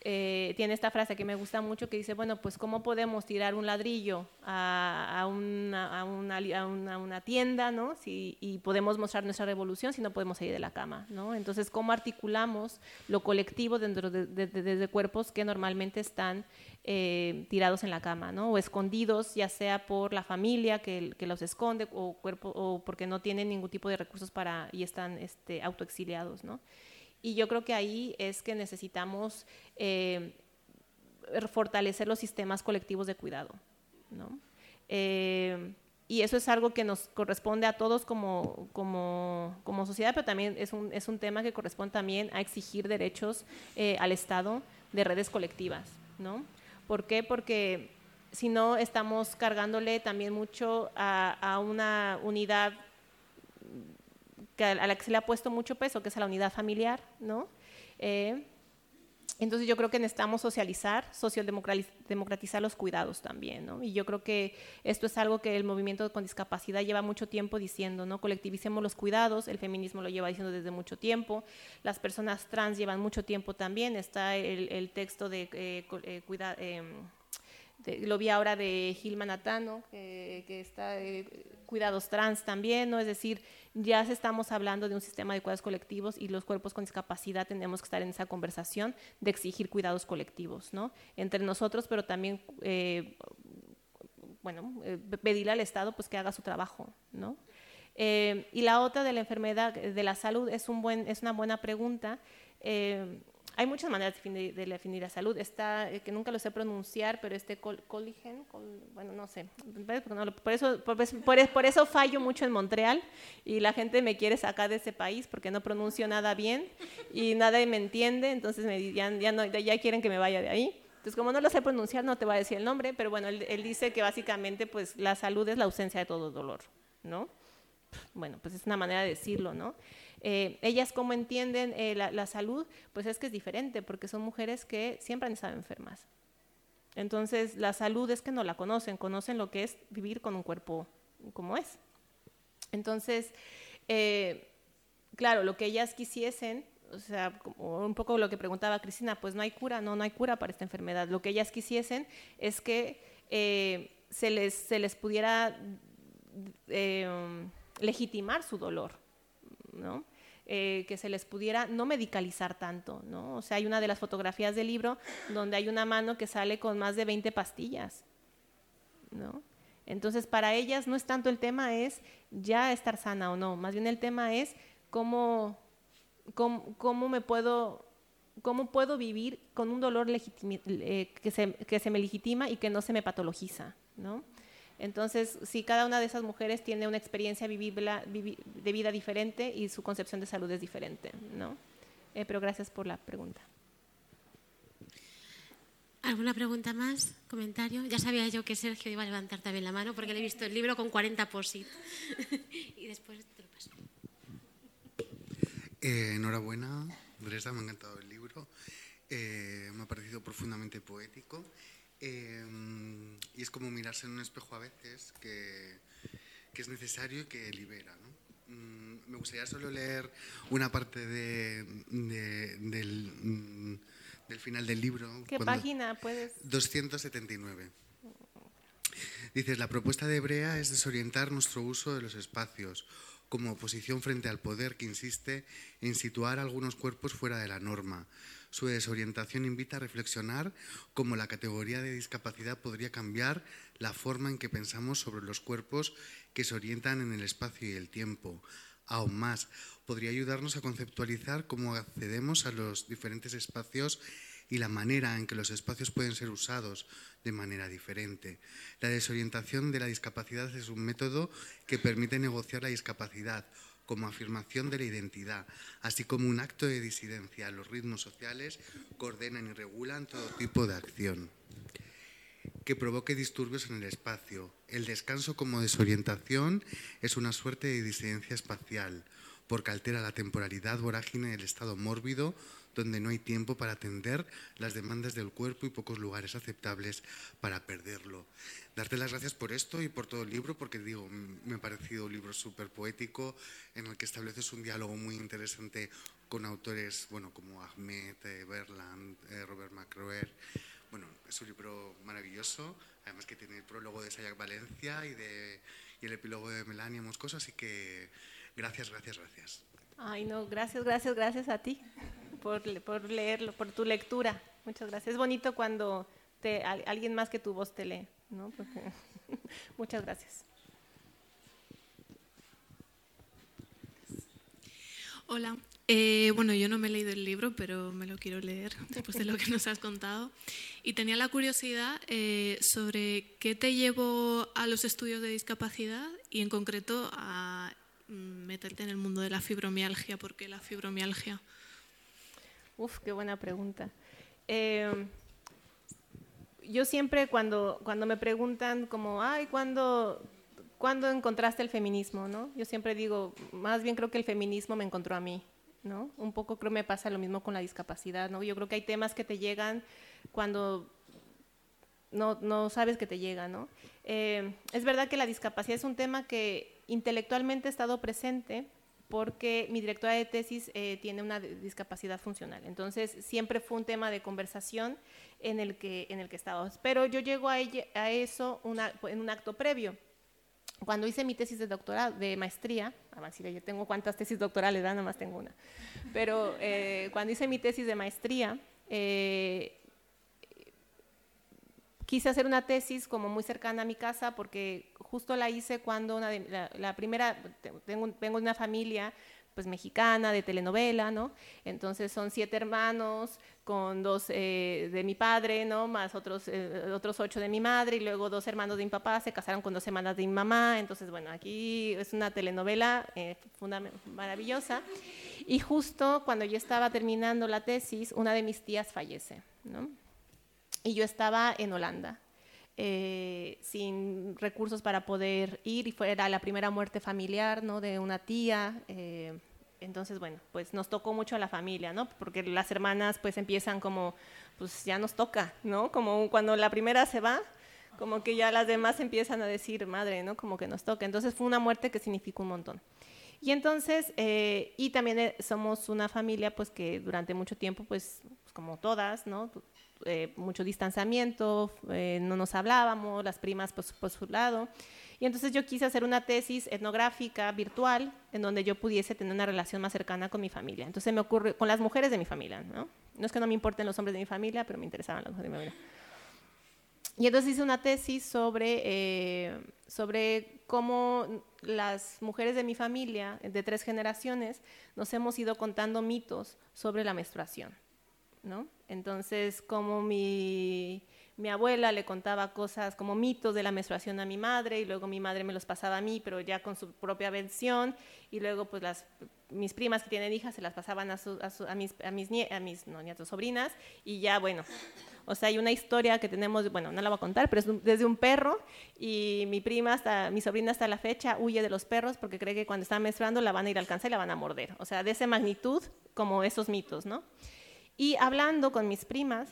eh, tiene esta frase que me gusta mucho que dice, bueno, pues cómo podemos tirar un ladrillo a, una, a, una, a una, tienda, ¿no? Si, y podemos mostrar nuestra revolución si no podemos salir de la cama, ¿no? Entonces, ¿cómo articulamos lo colectivo dentro de, de, cuerpos que normalmente están eh, tirados en la cama, ¿no? O escondidos, ya sea por la familia que, que los esconde o, cuerpo, o porque no tienen ningún tipo de recursos para y están este, autoexiliados, ¿no? Y yo creo que ahí es que necesitamos eh, fortalecer los sistemas colectivos de cuidado. ¿no? Eh, y eso es algo que nos corresponde a todos como, como, como sociedad, pero también es un, es un, tema que corresponde también a exigir derechos eh, al Estado de redes colectivas. ¿no? ¿Por qué? Porque si no estamos cargándole también mucho a, a una unidad a la que se le ha puesto mucho peso, que es a la unidad familiar, ¿no? Eh, entonces yo creo que necesitamos socializar, socialdemocratizar los cuidados también, ¿no? Y yo creo que esto es algo que el movimiento con discapacidad lleva mucho tiempo diciendo, ¿no? Colectivicemos los cuidados, el feminismo lo lleva diciendo desde mucho tiempo, las personas trans llevan mucho tiempo también, está el, texto de eh, eh, em, lo vi ahora de Gil Manatano, que, está eh, cuidados trans también, ¿no? Es decir, ya estamos hablando de un sistema de cuidados colectivos y los cuerpos con discapacidad tenemos que estar en esa conversación de exigir cuidados colectivos, ¿no? Entre nosotros, pero también, eh, bueno, eh, pedirle al Estado pues que haga su trabajo, ¿no? y la otra de la enfermedad, de la salud, es, un buen, es una buena pregunta hay muchas maneras de definir, la salud. Está, eh, que nunca lo sé pronunciar, pero este coligen, bueno, no sé. por, eso, por, eso fallo mucho en Montreal y la gente me quiere sacar de ese país porque no pronuncio nada bien y nadie me entiende, entonces me, ya, ya, no, ya quieren que me vaya de ahí. Entonces, como no lo sé pronunciar, no te voy a decir el nombre, pero bueno, él, él dice que básicamente pues la salud es la ausencia de todo dolor, ¿no? Bueno, pues es una manera de decirlo, ¿no? Eh, ellas cómo entienden eh, la, salud, pues es que es diferente, porque son mujeres que siempre han estado enfermas. Entonces, la salud es que no la conocen, conocen lo que es vivir con un cuerpo como es. Entonces, eh, claro, lo que ellas quisiesen, o sea, un poco lo que preguntaba Cristina, pues no hay cura, no, no hay cura para esta enfermedad. Lo que ellas quisiesen es que se, les, se les pudiera legitimar su dolor, ¿no? Eh, que se les pudiera no medicalizar tanto, ¿no? O sea, hay una de las fotografías del libro donde hay una mano que sale con más de 20 pastillas, ¿no? Entonces, para ellas no es tanto el tema es ya estar sana o no, más bien el tema es cómo, cómo, me puedo cómo puedo vivir con un dolor eh, que, se, que se me legitima y que no se me patologiza, ¿no? Entonces, si cada una de esas mujeres tiene una experiencia de vida diferente y su concepción de salud es diferente, ¿no? Eh, pero gracias por la pregunta. ¿Alguna pregunta más? ¿Comentario? Ya sabía yo que Sergio iba a levantar también la mano porque le he visto el libro con 40 posit. y después te lo paso. Eh, enhorabuena, Bresa, me ha encantado el libro. Eh, me ha parecido profundamente poético Em, y es como mirarse en un espejo a veces que, que es necesario y que libera. ¿no? Mm, me gustaría solo leer una parte de, de- del, mm, del final del libro. ¿Qué página puedes? 279. Dices, la propuesta de Brea es desorientar nuestro uso de los espacios como oposición frente al poder que insiste en situar algunos cuerpos fuera de la norma. Su desorientación invita a reflexionar cómo la categoría de discapacidad podría cambiar la forma en que pensamos sobre los cuerpos que se orientan en el espacio y el tiempo. Aún más, podría ayudarnos a conceptualizar cómo accedemos a los diferentes espacios y la manera en que los espacios pueden ser usados de manera diferente. La desorientación de la discapacidad es un método que permite negociar la discapacidad como afirmación de la identidad, así como un acto de disidencia. Los ritmos sociales coordenan y regulan todo tipo de acción que provoque disturbios en el espacio. El descanso como desorientación es una suerte de disidencia espacial, porque altera la temporalidad vorágine del estado mórbido, donde no hay tiempo para atender las demandas del cuerpo y pocos lugares aceptables para perderlo. Darte las gracias por esto y por todo el libro, porque digo, me ha parecido un libro súper poético en el que estableces un diálogo muy interesante con autores bueno, como Ahmed, eh, Berland, eh, Robert McCroer. Bueno, es un libro maravilloso, además que tiene el prólogo de Sayak Valencia y, de, y el epílogo de Melania Moscoso, así que gracias, gracias, gracias. Ay, no, gracias, gracias, gracias a ti por, por leerlo, por tu lectura. Muchas gracias. Es bonito cuando te, al- alguien más que tu voz te lee, ¿no? Porque- muchas gracias. Hola. Eh, bueno, yo no me he leído el libro, pero me lo quiero leer después de lo que nos has contado. Y tenía la curiosidad eh, sobre qué te llevó a los estudios de discapacidad y en concreto a mm, meterte en el mundo de la fibromialgia. ¿Por qué la fibromialgia? Uf, qué buena pregunta. Eh, yo siempre cuando, cuando me preguntan como, ay, ¿cuándo, ¿cuándo encontraste el feminismo? ¿no? Yo siempre digo, más bien creo que el feminismo me encontró a mí. ¿no? Un poco creo me pasa lo mismo con la discapacidad. ¿no? Yo creo que hay temas que te llegan cuando no, no sabes que te llega, ¿no? Eh, es verdad que la discapacidad es un tema que intelectualmente ha estado presente porque mi directora de tesis eh, tiene una discapacidad funcional. Entonces, siempre fue un tema de conversación en el que, en el que estábamos. Pero yo llego a, ella- a eso una- en un acto previo. Cuando hice mi tesis de doctorado, de maestría, además, si yo tengo cuántas tesis doctorales, nada más tengo una. Pero eh, cuando hice mi tesis de maestría, eh, quise hacer una tesis como muy cercana a mi casa porque justo la hice cuando una de- la, primera, vengo de una familia pues mexicana, de telenovela, ¿no? Entonces son siete hermanos con dos eh, de mi padre, ¿no? Más otros, eh, otros ocho de mi madre y luego dos hermanos de mi papá se casaron con dos hermanas de mi mamá. Entonces, bueno, aquí es una telenovela eh, maravillosa. Y justo cuando yo estaba terminando la tesis, una de mis tías fallece, ¿no? Y yo estaba en Holanda, eh, sin recursos para poder ir, y fue, era la primera muerte familiar, ¿no? De una tía. eh, entonces, bueno, pues nos tocó mucho a la familia, ¿no? Porque las hermanas pues empiezan como, pues ya nos toca, ¿no? Como cuando la primera se va, como que ya las demás empiezan a decir, madre, ¿no? Como que nos toca. Entonces fue una muerte que significó un montón. Y entonces, eh, y también eh, somos una familia pues que durante mucho tiempo, pues, pues, como todas, ¿no? Eh, mucho distanciamiento, eh, no nos hablábamos, las primas pues por su lado. Y entonces yo quise hacer una tesis etnográfica virtual en donde yo pudiese tener una relación más cercana con mi familia. Entonces me ocurre con las mujeres de mi familia, ¿no? No es que no me importen los hombres de mi familia, pero me interesaban las mujeres de mi familia. Y entonces hice una tesis sobre, eh, sobre cómo las mujeres de mi familia, de tres generaciones, nos hemos ido contando mitos sobre la menstruación. ¿No? Entonces, como mi, abuela le contaba cosas como mitos de la menstruación a mi madre y luego mi madre me los pasaba a mí, pero ya con su propia versión y luego pues las mis primas que tienen hijas se las pasaban a, su- a, a mis a nietos sobrinas y ya bueno. O sea hay una historia que tenemos bueno no la voy a contar pero es desde un perro y mi prima mi sobrina hasta la fecha huye de los perros porque cree que cuando está menstruando la van a ir a alcanzar y la van a morder. O sea de esa magnitud como esos mitos no y hablando con mis primas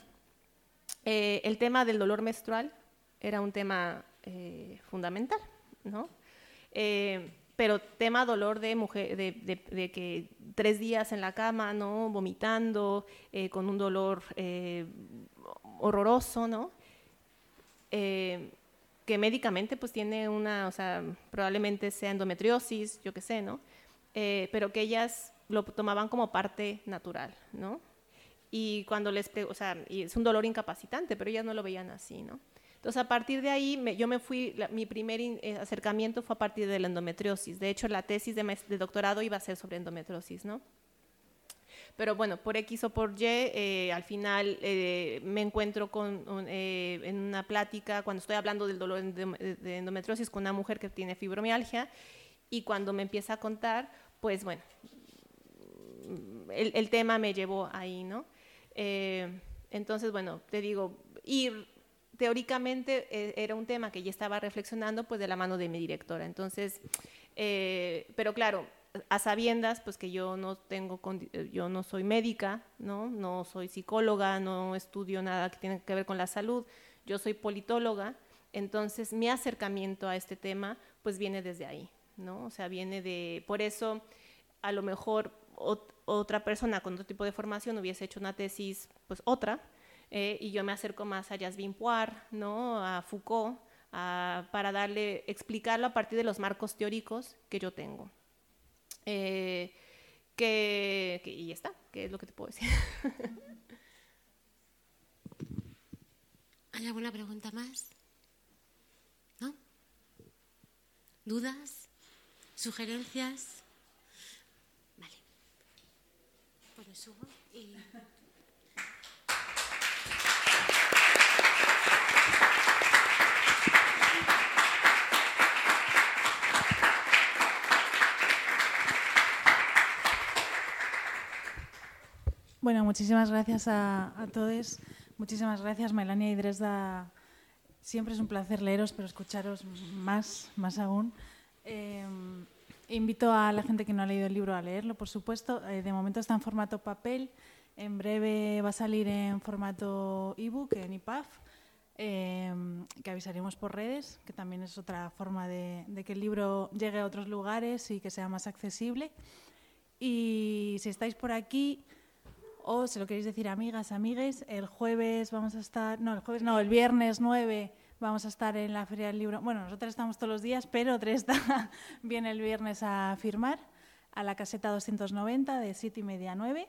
eh, el tema del dolor menstrual era un tema eh, fundamental, ¿no? Eh, pero tema dolor de mujer, de, que tres días en la cama, ¿no? Vomitando, con un dolor horroroso, ¿no? Que médicamente pues tiene una, o sea, probablemente sea endometriosis, yo qué sé, ¿no? Pero que ellas lo tomaban como parte natural, ¿no? Y cuando les, o sea, y es un dolor incapacitante, pero ellas no lo veían así, ¿no? Entonces, a partir de ahí, me, yo me fui, la, mi primer in, eh, acercamiento fue a partir de la endometriosis. De hecho, la tesis de, de doctorado iba a ser sobre endometriosis, ¿no? Pero bueno, por X o por Y, eh, al final eh, me encuentro con, un, eh, en una plática, cuando estoy hablando del dolor de, de, endometriosis con una mujer que tiene fibromialgia, y cuando me empieza a contar, pues bueno, el, el tema me llevó ahí, ¿no? Eh, entonces, bueno, te digo, ir teóricamente eh, era un tema que ya estaba reflexionando pues de la mano de mi directora. Entonces, eh, pero claro, a sabiendas pues que yo no tengo yo no soy médica, ¿no? No soy psicóloga, no estudio nada que tiene que ver con la salud. Yo soy politóloga, entonces mi acercamiento a este tema pues viene desde ahí, ¿no? O sea, viene de por eso a lo mejor ot otra persona con otro tipo de formación hubiese hecho una tesis pues otra, eh, y yo me acerco más a Jasmine Poir, ¿no? a Foucault, para darle, explicarlo a partir de los marcos teóricos que yo tengo. Eh, que, que, y ya está, ¿qué es lo que te puedo decir? ¿Hay alguna pregunta más? ¿No? ¿Dudas? ¿Sugerencias? Vale. Pues me Bueno, muchísimas gracias a, todos. Muchísimas gracias, Melania y Dresda. Siempre es un placer leeros, pero escucharos más, más aún. Eh, invito a la gente que no ha leído el libro a leerlo, por supuesto. Eh, de momento está en formato papel. En breve va a salir en formato ebook, en IPAF, eh, que avisaremos por redes, que también es otra forma de, de que el libro llegue a otros lugares y que sea más accesible. Y si estáis por aquí, o si lo queréis decir amigas, amigues, el jueves vamos a estar, no, el jueves no, el viernes 9 vamos a estar en la Feria del Libro. Bueno, nosotros estamos todos los días, pero Dresda viene el viernes a firmar a la caseta 290 de 7 y media a 9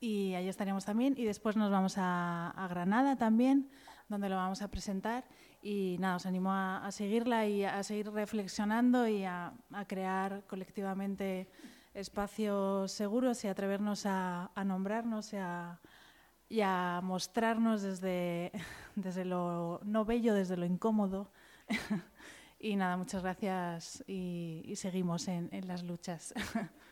y ahí estaremos también. Y después nos vamos a, Granada también, donde lo vamos a presentar. Y nada, os animo a, seguirla y a seguir reflexionando y a crear colectivamente espacios seguros y atrevernos a, a nombrarnos y a, y a, mostrarnos desde, desde lo no bello, desde lo incómodo. y nada, muchas gracias y, seguimos en las luchas.